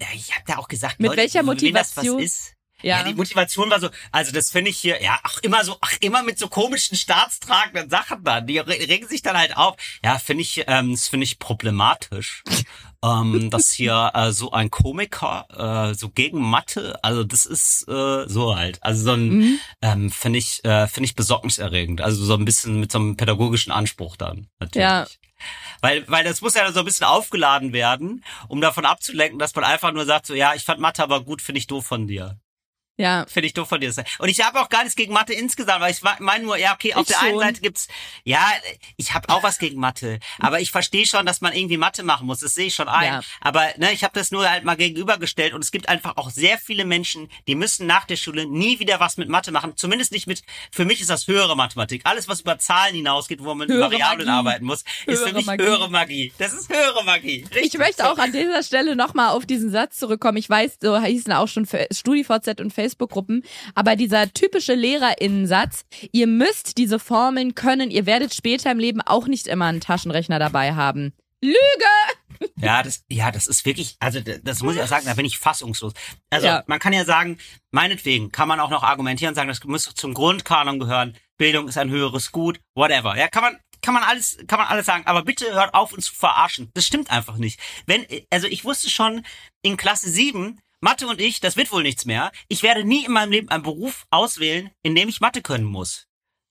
ja, ich habe da auch gesagt, Mit Leute, welcher für wen das was Motivation? ist. Ja. Ja. die Motivation war so, also das finde ich hier, ja, ach immer so, ach immer mit so komischen staatstragenden Sachen dann, die re- regen sich dann halt auf. Ja, finde ich, ähm, das finde ich problematisch, <laughs> ähm, dass hier äh, so ein Komiker äh, so gegen Mathe, also das ist äh, so halt, also so ein, Mhm. ähm, finde ich, äh, finde ich besorgniserregend, also so ein bisschen mit so einem pädagogischen Anspruch dann natürlich. Ja. Weil, weil das muss ja so ein bisschen aufgeladen werden, um davon abzulenken, dass man einfach nur sagt, so ja, ich fand Mathe aber gut, finde ich doof von dir. Ja. Finde ich doof von dir. Und ich habe auch gar nichts gegen Mathe insgesamt, weil ich meine nur, ja, okay, auf Ich der einen schon. Seite gibt's, ja, ich habe auch was gegen Mathe, aber ich verstehe schon, dass man irgendwie Mathe machen muss, das sehe ich schon ein. Ja. Aber ne, ich habe das nur halt mal gegenübergestellt und es gibt einfach auch sehr viele Menschen, die müssen nach der Schule nie wieder was mit Mathe machen, zumindest nicht mit, für mich ist das höhere Mathematik. Alles, was über Zahlen hinausgeht, wo man mit Höhere Variablen Magie. arbeiten muss, ist für Höhere mich Magie. höhere Magie. Das ist höhere Magie. Ich Richtig. möchte auch an dieser Stelle nochmal auf diesen Satz zurückkommen. Ich weiß, so hießen auch schon StudiVZ und Facebook-Gruppen, aber dieser typische LehrerInnensatz, ihr müsst diese Formeln können, ihr werdet später im Leben auch nicht immer einen Taschenrechner dabei haben. Lüge! Ja, das, ja, das ist wirklich, also das muss ich auch sagen, da bin ich fassungslos. Also Ja. man kann ja sagen, meinetwegen kann man auch noch argumentieren und sagen, das muss zum Grundkanon gehören. Bildung ist ein höheres Gut, whatever. Ja, kann man, kann man alles, kann man alles sagen. Aber bitte hört auf, uns zu verarschen. Das stimmt einfach nicht. Wenn, also ich wusste schon in Klasse 7, Mathe und ich, das wird wohl nichts mehr. Ich werde nie in meinem Leben einen Beruf auswählen, in dem ich Mathe können muss.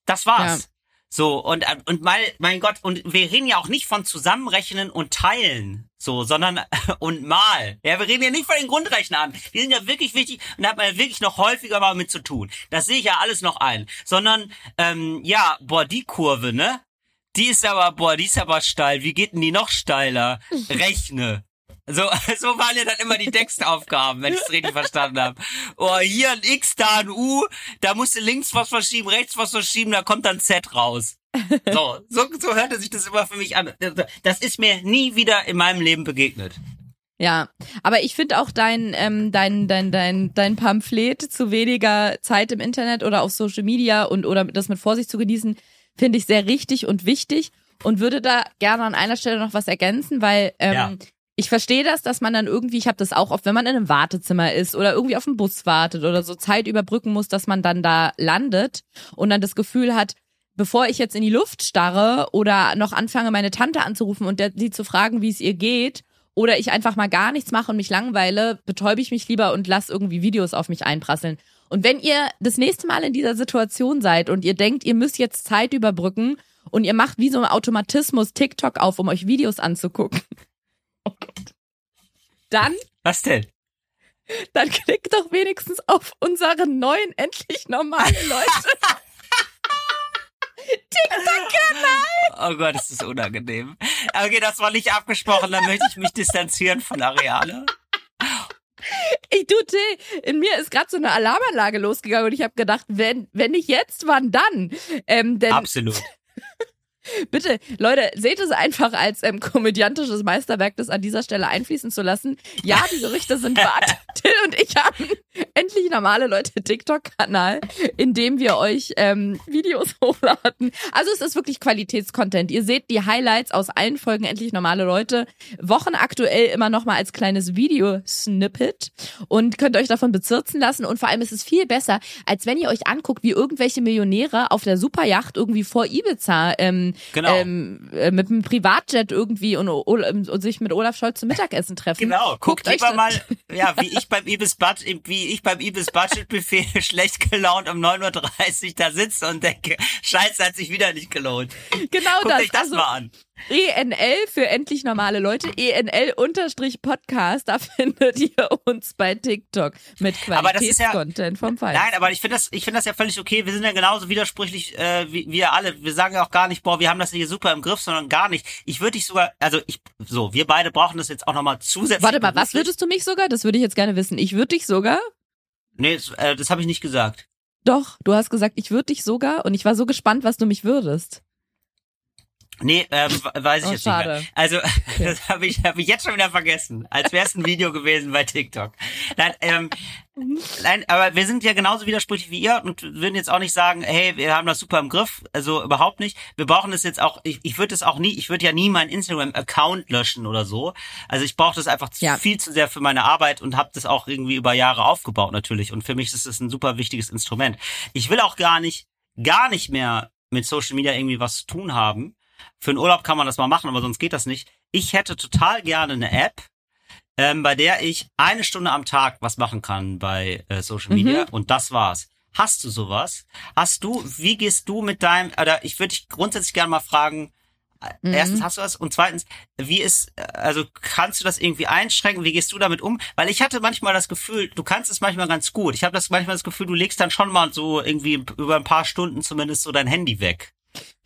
Das war's. Ja. So, und, und mal, mein Gott, und wir reden ja auch nicht von Zusammenrechnen und Teilen, so, sondern, <laughs> und mal. Ja, wir reden ja nicht von den Grundrechnern. Die sind ja wirklich wichtig und da hat man ja wirklich noch häufiger mal mit zu tun. Das sehe ich ja alles noch ein. Sondern, ähm, ja, boah, die Kurve, ne? Die ist aber, boah, die ist aber steil. Wie geht denn die noch steiler? <laughs> Rechne. So, <laughs> so waren ja dann immer die Textaufgaben, wenn ich es richtig verstanden habe. Oh, hier ein X, da ein U, da musst du links was verschieben, rechts was verschieben, da kommt dann Z raus. So, so, so hörte sich das immer für mich an. Das ist mir nie wieder in meinem Leben begegnet. Ja, aber ich finde auch dein, ähm, dein, dein, dein, dein Pamphlet zu weniger Zeit im Internet oder auf Social Media und oder das mit Vorsicht zu genießen, finde ich sehr richtig und wichtig und würde da gerne an einer Stelle noch was ergänzen, weil ähm, Ja. Ich verstehe das, dass man dann irgendwie, ich habe das auch oft, wenn man in einem Wartezimmer ist oder irgendwie auf den Bus wartet oder so Zeit überbrücken muss, dass man dann da landet und dann das Gefühl hat, bevor ich jetzt in die Luft starre oder noch anfange, meine Tante anzurufen und der, sie zu fragen, wie es ihr geht, oder ich einfach mal gar nichts mache und mich langweile, betäube ich mich lieber und lass irgendwie Videos auf mich einprasseln. Und wenn ihr das nächste Mal in dieser Situation seid und ihr denkt, ihr müsst jetzt Zeit überbrücken und ihr macht wie so ein Automatismus TikTok auf, um euch Videos anzugucken, oh Gott. dann, Was denn? dann klickt doch wenigstens auf unseren neuen, endlich normale Leute. <laughs> Oh Gott, das ist unangenehm. Okay, das war nicht abgesprochen, dann möchte ich mich distanzieren von Areale. Ich du Till, in mir ist gerade so eine Alarmanlage losgegangen und ich habe gedacht, wenn wenn nicht jetzt, wann dann? Ähm, denn Absolut. Bitte, Leute, seht es einfach als ähm, komödiantisches Meisterwerk, das an dieser Stelle einfließen zu lassen. Ja, die Gerüchte sind wahr. <laughs> Till und ich haben endlich normale Leute TikTok-Kanal, in dem wir euch ähm, Videos <laughs> hochladen. Also es ist wirklich Qualitätscontent. Ihr seht die Highlights aus allen Folgen endlich normale Leute. Wochenaktuell immer noch mal als kleines Video-Snippet und könnt euch davon bezirzen lassen. Und vor allem ist es viel besser, als wenn ihr euch anguckt, wie irgendwelche Millionäre auf der Superjacht irgendwie vor Ibiza ähm, Genau. ähm, äh, mit einem Privatjet irgendwie und, und, und sich mit Olaf Scholz zum Mittagessen treffen. Genau, guckt euch lieber das- mal, <laughs> ja, wie ich beim Ibis Budget, wie ich beim Ibis Budget Buffet <laughs> schlecht gelaunt um 9.30 Uhr da sitze und denke, scheiße, hat sich wieder nicht gelohnt. Genau Guckt das. euch das also, mal an. ENL für endlich normale Leute. ENL unterstrich Podcast. Da <laughs> findet ihr uns bei TikTok mit Aber das ist ja- Qualitätscontent vom Fall. Nein, aber ich finde das, ich finde das ja völlig okay. Wir sind ja genauso widersprüchlich äh, wie wir alle. Wir sagen ja auch gar nicht, boah, wir haben das hier super im Griff, sondern gar nicht. Ich würde dich sogar, also ich, so, wir beide brauchen das jetzt auch nochmal zusätzlich. Warte mal, was würdest du mich sogar? Das würde ich jetzt gerne wissen. Ich würde dich sogar? Nee, das, äh, das habe ich nicht gesagt. Doch, du hast gesagt, ich würde dich sogar und ich war so gespannt, was du mich würdest. Nee, ähm, weiß ich Oh, jetzt nicht schade. mehr. Also, <laughs> das habe ich, hab ich jetzt schon wieder vergessen. Als wäre es ein Video gewesen bei TikTok. Nein, ähm, nein, aber wir sind ja genauso widersprüchlich wie ihr und würden jetzt auch nicht sagen, hey, wir haben das super im Griff. Also überhaupt nicht. Wir brauchen das jetzt auch, ich, ich würde es auch nie, ich würde ja nie meinen Instagram-Account löschen oder so. Also ich brauche das einfach Ja. viel zu sehr für meine Arbeit und habe das auch irgendwie über Jahre aufgebaut natürlich. Und für mich ist es ein super wichtiges Instrument. Ich will auch gar nicht, gar nicht mehr mit Social Media irgendwie was zu tun haben. Für einen Urlaub kann man das mal machen, aber sonst geht das nicht. Ich hätte total gerne eine App, ähm, bei der ich eine Stunde am Tag was machen kann bei äh, Social Media und das war's. Hast du sowas? Hast du, wie gehst du mit deinem, oder ich würde dich grundsätzlich gerne mal fragen, äh, Mhm. erstens hast du das und zweitens, wie ist, äh, also kannst du das irgendwie einschränken? Wie gehst du damit um? Weil ich hatte manchmal das Gefühl, du kannst es manchmal ganz gut. Ich habe das manchmal das Gefühl, du legst dann schon mal so irgendwie über ein paar Stunden zumindest so dein Handy weg.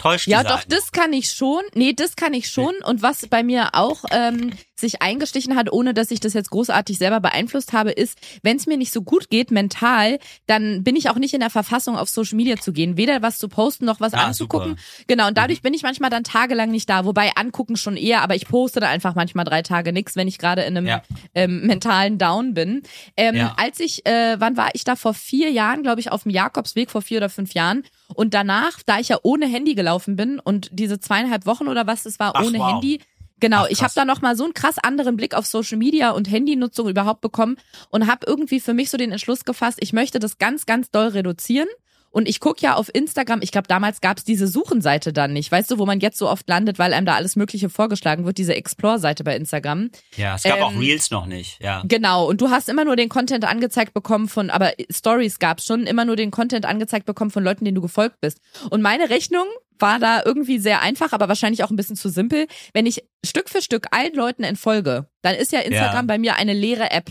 Täuscht Ja, doch, das kann ich schon. Nee, das kann ich schon. Und was bei mir auch ähm, sich eingestichen hat, ohne dass ich das jetzt großartig selber beeinflusst habe, ist, wenn es mir nicht so gut geht mental, dann bin ich auch nicht in der Verfassung, auf Social Media zu gehen. Weder was zu posten noch was Ah, anzugucken. super. Genau, und dadurch bin ich manchmal dann tagelang nicht da. Wobei angucken schon eher, aber ich poste da einfach manchmal drei Tage nichts, wenn ich gerade in einem Ja. ähm, mentalen Down bin. Ähm, Ja. Als ich, äh, wann war ich da vor vier Jahren, glaube ich, auf dem Jakobsweg vor vier oder fünf Jahren. Und danach, da ich ja ohne Handy gelaufen bin und diese zweieinhalb Wochen oder was das war, Ach, ohne wow. Handy. Genau, Ach, ich habe da noch mal so einen krass anderen Blick auf Social Media und Handynutzung überhaupt bekommen und habe irgendwie für mich so den Entschluss gefasst, ich möchte das ganz, ganz doll reduzieren. Und ich guck ja auf Instagram, ich glaube, damals gab's diese Suchenseite dann nicht, weißt du, wo man jetzt so oft landet, weil einem da alles Mögliche vorgeschlagen wird, diese Explore-Seite bei Instagram. Ja, es gab auch Ähm, Reels noch nicht, ja. Genau, und du hast immer nur den Content angezeigt bekommen von, aber Stories gab's schon, immer nur den Content angezeigt bekommen von Leuten, denen du gefolgt bist. Und meine Rechnung war da irgendwie sehr einfach, aber wahrscheinlich auch ein bisschen zu simpel. Wenn ich Stück für Stück allen Leuten entfolge, dann ist ja Instagram Ja. bei mir eine leere App.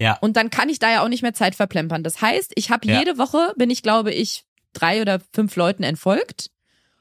Ja. Und dann kann ich da ja auch nicht mehr Zeit verplempern. Das heißt, ich habe Ja. jede Woche, bin ich glaube ich, drei oder fünf Leuten entfolgt.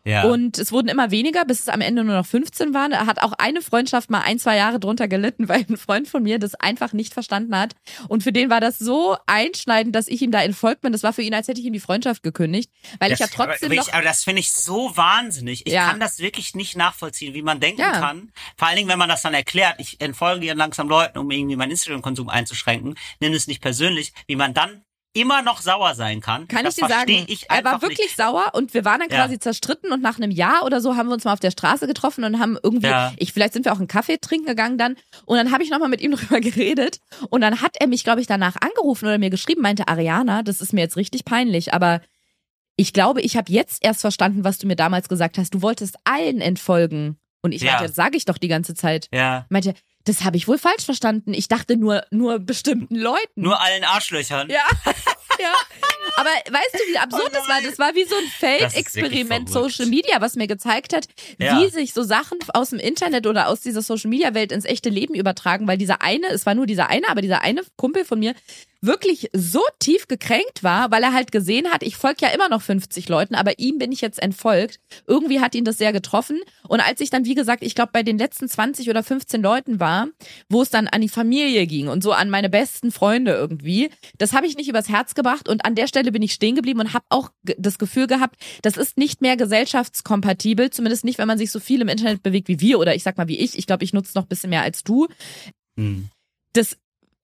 Ja. Und es wurden immer weniger, bis es am Ende nur noch 15 waren. Da hat auch eine Freundschaft mal ein, zwei Jahre drunter gelitten, <laughs> weil ein Freund von mir das einfach nicht verstanden hat. Und für den war das so einschneidend, dass ich ihm da entfolgt bin. Das war für ihn, als hätte ich ihm die Freundschaft gekündigt. Weil ich ja Das- trotzdem aber, noch. ich, aber das finde ich so wahnsinnig. Ich Ja. kann das wirklich nicht nachvollziehen, wie man denken Ja. kann. Vor allen Dingen, wenn man das dann erklärt. Ich entfolge ja langsam Leuten, um irgendwie meinen Instagram-Konsum einzuschränken. Nimm es nicht persönlich, wie man dann immer noch sauer sein kann. Kann das ich dir sagen, ich er war wirklich nicht. sauer und wir waren dann Ja. quasi zerstritten und nach einem Jahr oder so haben wir uns mal auf der Straße getroffen und haben irgendwie, Ja. ich vielleicht sind wir auch einen Kaffee trinken gegangen dann und dann habe ich nochmal mit ihm <laughs> drüber geredet und dann hat er mich, glaube ich, danach angerufen oder mir geschrieben, meinte Ariana, das ist mir jetzt richtig peinlich, aber ich glaube, ich habe jetzt erst verstanden, was du mir damals gesagt hast. Du wolltest allen entfolgen. Und ich Ja. meinte, das sage ich doch die ganze Zeit. Ja. Meinte, das habe ich wohl falsch verstanden. Ich dachte nur, nur bestimmten Leuten. Nur allen Arschlöchern. Ja, <laughs> ja. Aber weißt du, wie absurd Oh das war? Das war wie so ein Feldexperiment. Social Media, was mir gezeigt hat, Ja. wie sich so Sachen aus dem Internet oder aus dieser Social Media Welt ins echte Leben übertragen, weil dieser eine, es war nur dieser eine, aber dieser eine Kumpel von mir wirklich so tief gekränkt war, weil er halt gesehen hat, ich folge ja immer noch 50 Leuten, aber ihm bin ich jetzt entfolgt. Irgendwie hat ihn das sehr getroffen. Und als ich dann, wie gesagt, ich glaube, bei den letzten 20 oder 15 Leuten war, wo es dann an die Familie ging und so an meine besten Freunde irgendwie, das habe ich nicht übers Herz gebracht gebracht und an der Stelle bin ich stehen geblieben und habe auch das Gefühl gehabt, das ist nicht mehr gesellschaftskompatibel, zumindest nicht, wenn man sich so viel im Internet bewegt wie wir oder ich sag mal wie ich. Ich glaube, ich nutze noch ein bisschen mehr als du. Hm. Das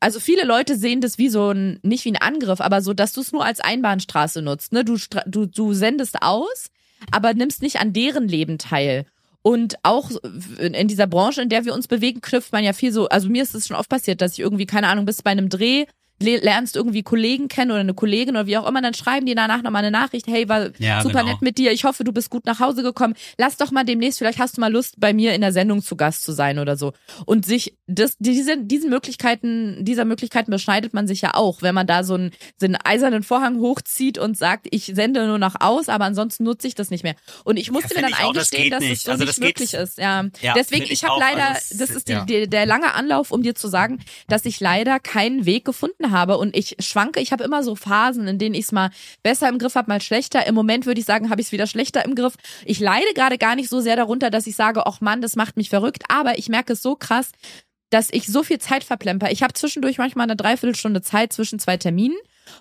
also viele Leute sehen das wie so ein, nicht wie ein Angriff, aber so, dass du es nur als Einbahnstraße nutzt. Ne? Du, du, du sendest aus, aber nimmst nicht an deren Leben teil. Und auch in dieser Branche, in der wir uns bewegen, knüpft man ja viel so, also mir ist es schon oft passiert, dass ich irgendwie, keine Ahnung, bist bei einem Dreh, lernst irgendwie Kollegen kennen oder eine Kollegin oder wie auch immer, dann schreiben die danach nochmal eine Nachricht, hey, war Ja, super genau. nett mit dir, ich hoffe, du bist gut nach Hause gekommen, lass doch mal demnächst, vielleicht hast du mal Lust, bei mir in der Sendung zu Gast zu sein oder so. Und sich, das, diese, diesen Möglichkeiten, dieser Möglichkeiten beschneidet man sich ja auch, wenn man da so einen, so einen eisernen Vorhang hochzieht und sagt, ich sende nur noch aus, aber ansonsten nutze ich das nicht mehr. Und ich musste Ja, mir dann auch, das eingestehen, geht dass es nicht. so Also nicht das möglich ist. Ja. Ja, Deswegen, ich habe auch. leider, Also es- das ist die, die, der lange Anlauf, um dir zu sagen, dass ich leider keinen Weg gefunden habe und ich schwanke. Ich habe immer so Phasen, in denen ich es mal besser im Griff habe, mal schlechter. Im Moment würde ich sagen, habe ich es wieder schlechter im Griff. Ich leide gerade gar nicht so sehr darunter, dass ich sage, ach Mann, das macht mich verrückt. Aber ich merke es so krass, dass ich so viel Zeit verplemper. Ich habe zwischendurch manchmal eine Dreiviertelstunde Zeit zwischen zwei Terminen.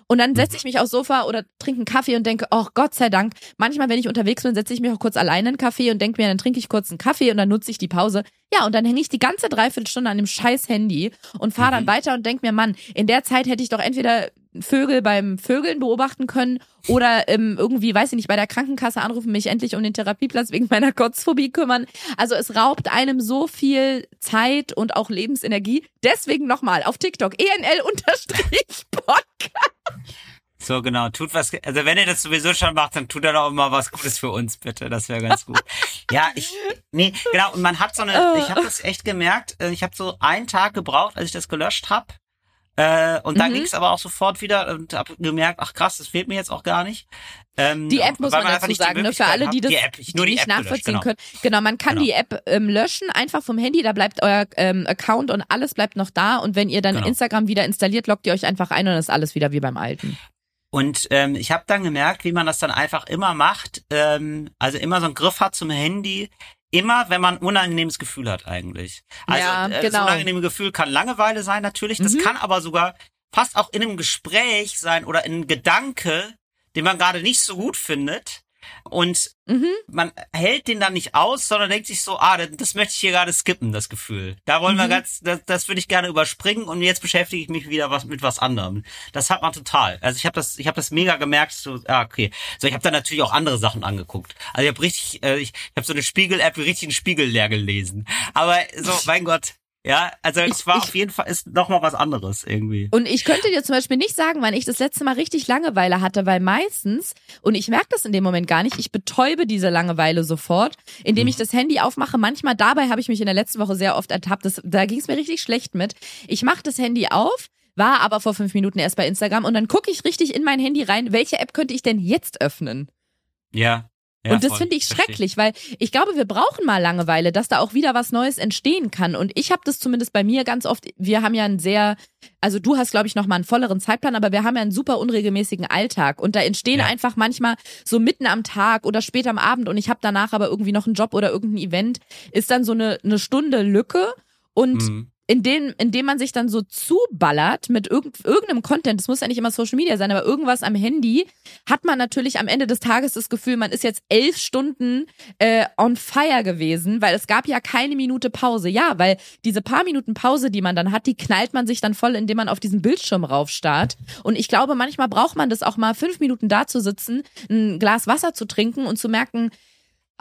Und dann setze ich mich aufs Sofa oder trinke einen Kaffee und denke, oh Gott sei Dank. Manchmal, wenn ich unterwegs bin, setze ich mich auch kurz alleine in einen Kaffee und denke mir, dann trinke ich kurz einen Kaffee und dann nutze ich die Pause. Ja, und dann hänge ich die ganze Dreiviertelstunde an dem scheiß Handy und fahre dann weiter und denke mir, Mann, in der Zeit hätte ich doch entweder Vögel beim Vögeln beobachten können oder ähm, irgendwie, weiß ich nicht, bei der Krankenkasse anrufen, mich endlich um den Therapieplatz wegen meiner Kotzphobie kümmern. Also es raubt einem so viel Zeit und auch Lebensenergie. Deswegen nochmal auf TikTok, ENL-Podcast. <laughs> So, genau. Tut was, also wenn ihr das sowieso schon macht, dann tut dann auch mal was Gutes für uns, bitte. Das wäre ganz gut. ja, ich, nee, genau. Und man hat so eine, ich habe das echt gemerkt, ich habe so einen Tag gebraucht, als ich das gelöscht habe. Äh, und dann Mhm. ging's aber auch sofort wieder und habe gemerkt, ach krass, das fehlt mir jetzt auch gar nicht. Ähm, Die App muss man einfach dazu sagen, ne? für alle, die das die App, die nicht App gelöscht, nachvollziehen genau. können. Genau, man kann Genau. die App ähm, löschen, einfach vom Handy, da bleibt euer ähm, Account und alles bleibt noch da. Und wenn ihr dann Genau. Instagram wieder installiert, loggt ihr euch einfach ein und ist alles wieder wie beim alten. Und ähm, ich habe dann gemerkt, wie man das dann einfach immer macht. Ähm, also immer so einen Griff hat zum Handy. Immer, wenn man ein unangenehmes Gefühl hat eigentlich. Also Ja, äh, das genau. unangenehme Gefühl kann Langeweile sein natürlich. Das Mhm. kann aber sogar fast auch in einem Gespräch sein oder in einem Gedanke, den man gerade nicht so gut findet. Und Mhm. man hält den dann nicht aus, sondern denkt sich so, ah, das, das möchte ich hier gerade skippen, das Gefühl. Da wollen wir Mhm. ganz, das, das würde ich gerne überspringen und jetzt beschäftige ich mich wieder was mit was anderem. Das hat man total. Also ich habe das, ich habe das mega gemerkt. So, ah, okay. So, ich habe dann natürlich auch andere Sachen angeguckt. Also ich habe richtig, äh, ich, ich habe so eine Spiegel-App, richtig einen Spiegel leer gelesen. Aber so, <laughs> mein Gott. Ja, also es Ich- war ich- auf jeden Fall ist noch mal was anderes irgendwie. Und ich könnte dir zum Beispiel nicht sagen, wann ich das letzte Mal richtig Langeweile hatte, weil meistens, und ich merke das in dem Moment gar nicht, ich betäube diese Langeweile sofort, indem ich das Handy aufmache. Manchmal dabei habe ich mich in der letzten Woche sehr oft ertappt. Das, da ging es mir richtig schlecht mit. Ich mache das Handy auf, war aber vor fünf Minuten erst bei Instagram und dann gucke ich richtig in mein Handy rein, welche App könnte ich denn jetzt öffnen? Ja. Ja und das finde ich schrecklich, weil ich glaube, wir brauchen mal Langeweile, dass da auch wieder was Neues entstehen kann. Und ich habe das zumindest bei mir ganz oft, wir haben ja einen sehr, also du hast, glaube ich, noch mal einen volleren Zeitplan, aber wir haben ja einen super unregelmäßigen Alltag. Und da entstehen Ja. einfach manchmal so mitten am Tag oder spät am Abend und ich habe danach aber irgendwie noch einen Job oder irgendein Event, ist dann so eine, eine Stunde Lücke. Und Mhm. In dem, man sich dann so zuballert mit irgend, irgendeinem Content, das muss ja nicht immer Social Media sein, aber irgendwas am Handy, hat man natürlich am Ende des Tages das Gefühl, man ist jetzt elf Stunden äh, on fire gewesen, weil es gab ja keine Minute Pause. Ja, weil diese paar Minuten Pause, die man dann hat, die knallt man sich dann voll, indem man auf diesen Bildschirm raufstarrt. Und ich glaube, manchmal braucht man das auch mal fünf Minuten da zu sitzen, ein Glas Wasser zu trinken und zu merken,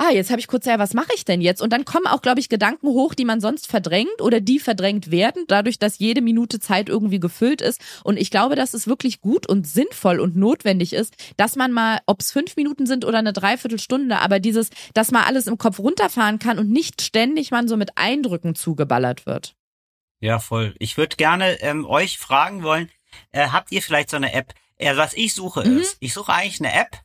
ah, jetzt habe ich kurz ja, was mache ich denn jetzt? Und dann kommen auch, glaube ich, Gedanken hoch, die man sonst verdrängt oder die verdrängt werden, dadurch, dass jede Minute Zeit irgendwie gefüllt ist. Und ich glaube, dass es wirklich gut und sinnvoll und notwendig ist, dass man mal, ob es fünf Minuten sind oder eine Dreiviertelstunde, aber dieses, dass man alles im Kopf runterfahren kann und nicht ständig man so mit Eindrücken zugeballert wird. Ja, voll. Ich würde gerne ähm, euch fragen wollen, äh, habt ihr vielleicht so eine App? Äh, was ich suche Mhm. ist, ich suche eigentlich eine App,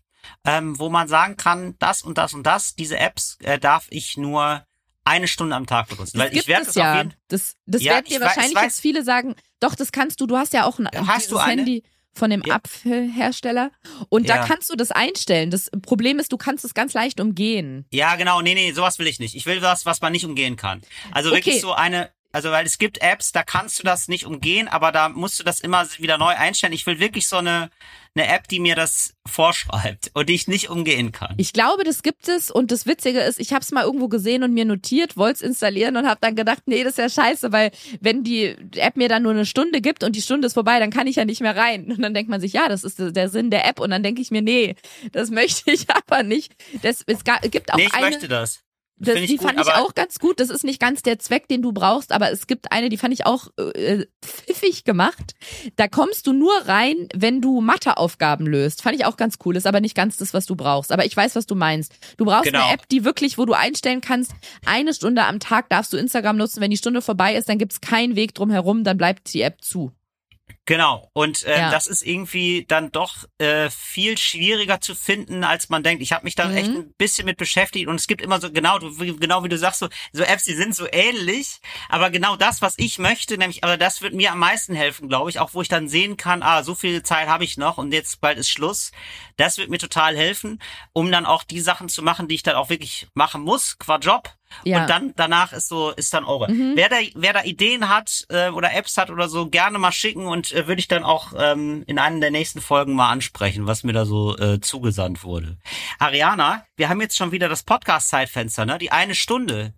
ähm, wo man sagen kann, das und das und das, diese Apps äh, darf ich nur eine Stunde am Tag benutzen. Weil Das ich werde es das ja. jeden Das, das Ja, werden dir wahrscheinlich weiß- jetzt viele sagen, doch, das kannst du, du hast ja auch ein Hast du eine? Handy von dem Ja. Apfelhersteller und da Ja. kannst du das einstellen. Das Problem ist, du kannst es ganz leicht umgehen. Ja, genau, nee, nee, sowas will ich nicht. Ich will was, was man nicht umgehen kann. Also Okay. wirklich so eine Also weil es gibt Apps, da kannst du das nicht umgehen, aber da musst du das immer wieder neu einstellen. Ich will wirklich so eine eine App, die mir das vorschreibt und die ich nicht umgehen kann. Ich glaube, das gibt es und das Witzige ist, ich habe es mal irgendwo gesehen und mir notiert, wollte es installieren und habe dann gedacht, nee, das ist ja scheiße, weil wenn die App mir dann nur eine Stunde gibt und die Stunde ist vorbei, dann kann ich ja nicht mehr rein. Und dann denkt man sich, ja, das ist der Sinn der App und dann denke ich mir, nee, das <laughs> möchte ich aber nicht. Das, es gibt auch nee, ich eine, möchte das. Das, die gut, fand ich auch ganz gut. Das ist nicht ganz der Zweck, den du brauchst, aber es gibt eine, die fand ich auch äh, pfiffig gemacht. Da kommst du nur rein, wenn du Matheaufgaben löst. Fand ich auch ganz cool. Ist aber nicht ganz das, was du brauchst. Aber ich weiß, was du meinst. Du brauchst Genau. eine App, die wirklich, wo du einstellen kannst, eine Stunde am Tag darfst du Instagram nutzen. Wenn die Stunde vorbei ist, dann gibt's keinen Weg drum herum, dann bleibt die App zu. Genau. Und äh, Ja. das ist irgendwie dann doch äh, viel schwieriger zu finden, als man denkt. Ich habe mich da Mhm. echt ein bisschen mit beschäftigt und es gibt immer so genau, du, wie- genau wie du sagst, so, so Apps, die sind so ähnlich, aber genau das, was ich möchte, nämlich, aber das wird mir am meisten helfen, glaube ich, auch wo ich dann sehen kann, ah, so viel Zeit habe ich noch und jetzt bald ist Schluss. Das wird mir total helfen, um dann auch die Sachen zu machen, die ich dann auch wirklich machen muss, qua Job. Ja. Mhm. Und dann danach ist so ist dann eure. Wer da wer da Ideen hat äh, oder Apps hat oder so, gerne mal schicken und äh, würde ich dann auch ähm, in einer der nächsten Folgen mal ansprechen, was mir da so äh, zugesandt wurde. Ariana, wir haben jetzt schon wieder das Podcast Zeitfenster, ne? Die eine Stunde.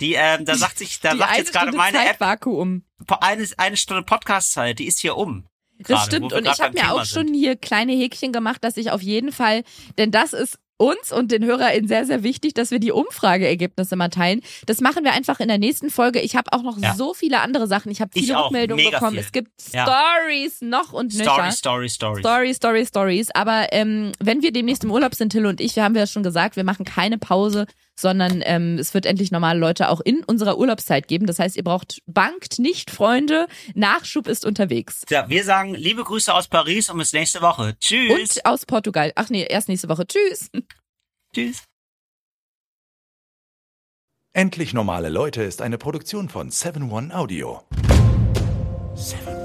Die ähm, da sagt sich, da die sagt jetzt gerade meine App Zeitvakuum. eine eine Stunde Podcast Zeit, die ist hier um. Das Gerade, stimmt. Und ich habe mir auch schon sind. hier kleine Häkchen gemacht, dass ich auf jeden Fall, denn das ist uns und den HörerInnen sehr, sehr wichtig, dass wir die Umfrageergebnisse mal teilen. Das machen wir einfach in der nächsten Folge. Ich habe auch noch Ja. so viele andere Sachen. Ich habe Ich viele auch. Rückmeldungen Mega bekommen. viel. Es gibt Ja. Stories noch und nöcher. Story, Story, Story. Story, Story, Stories. Aber ähm, wenn wir demnächst im Urlaub sind, Till und ich, wir haben ja schon gesagt, wir machen keine Pause, sondern ähm, es wird endlich normale Leute auch in unserer Urlaubszeit geben. Das heißt, ihr braucht bangt nicht, Freunde. Nachschub ist unterwegs. Ja, wir sagen liebe Grüße aus Paris und bis nächste Woche. Tschüss. Und aus Portugal. Ach nee, erst nächste Woche. Tschüss. Tschüss. Endlich normale Leute ist eine Produktion von 7-One Audio. 7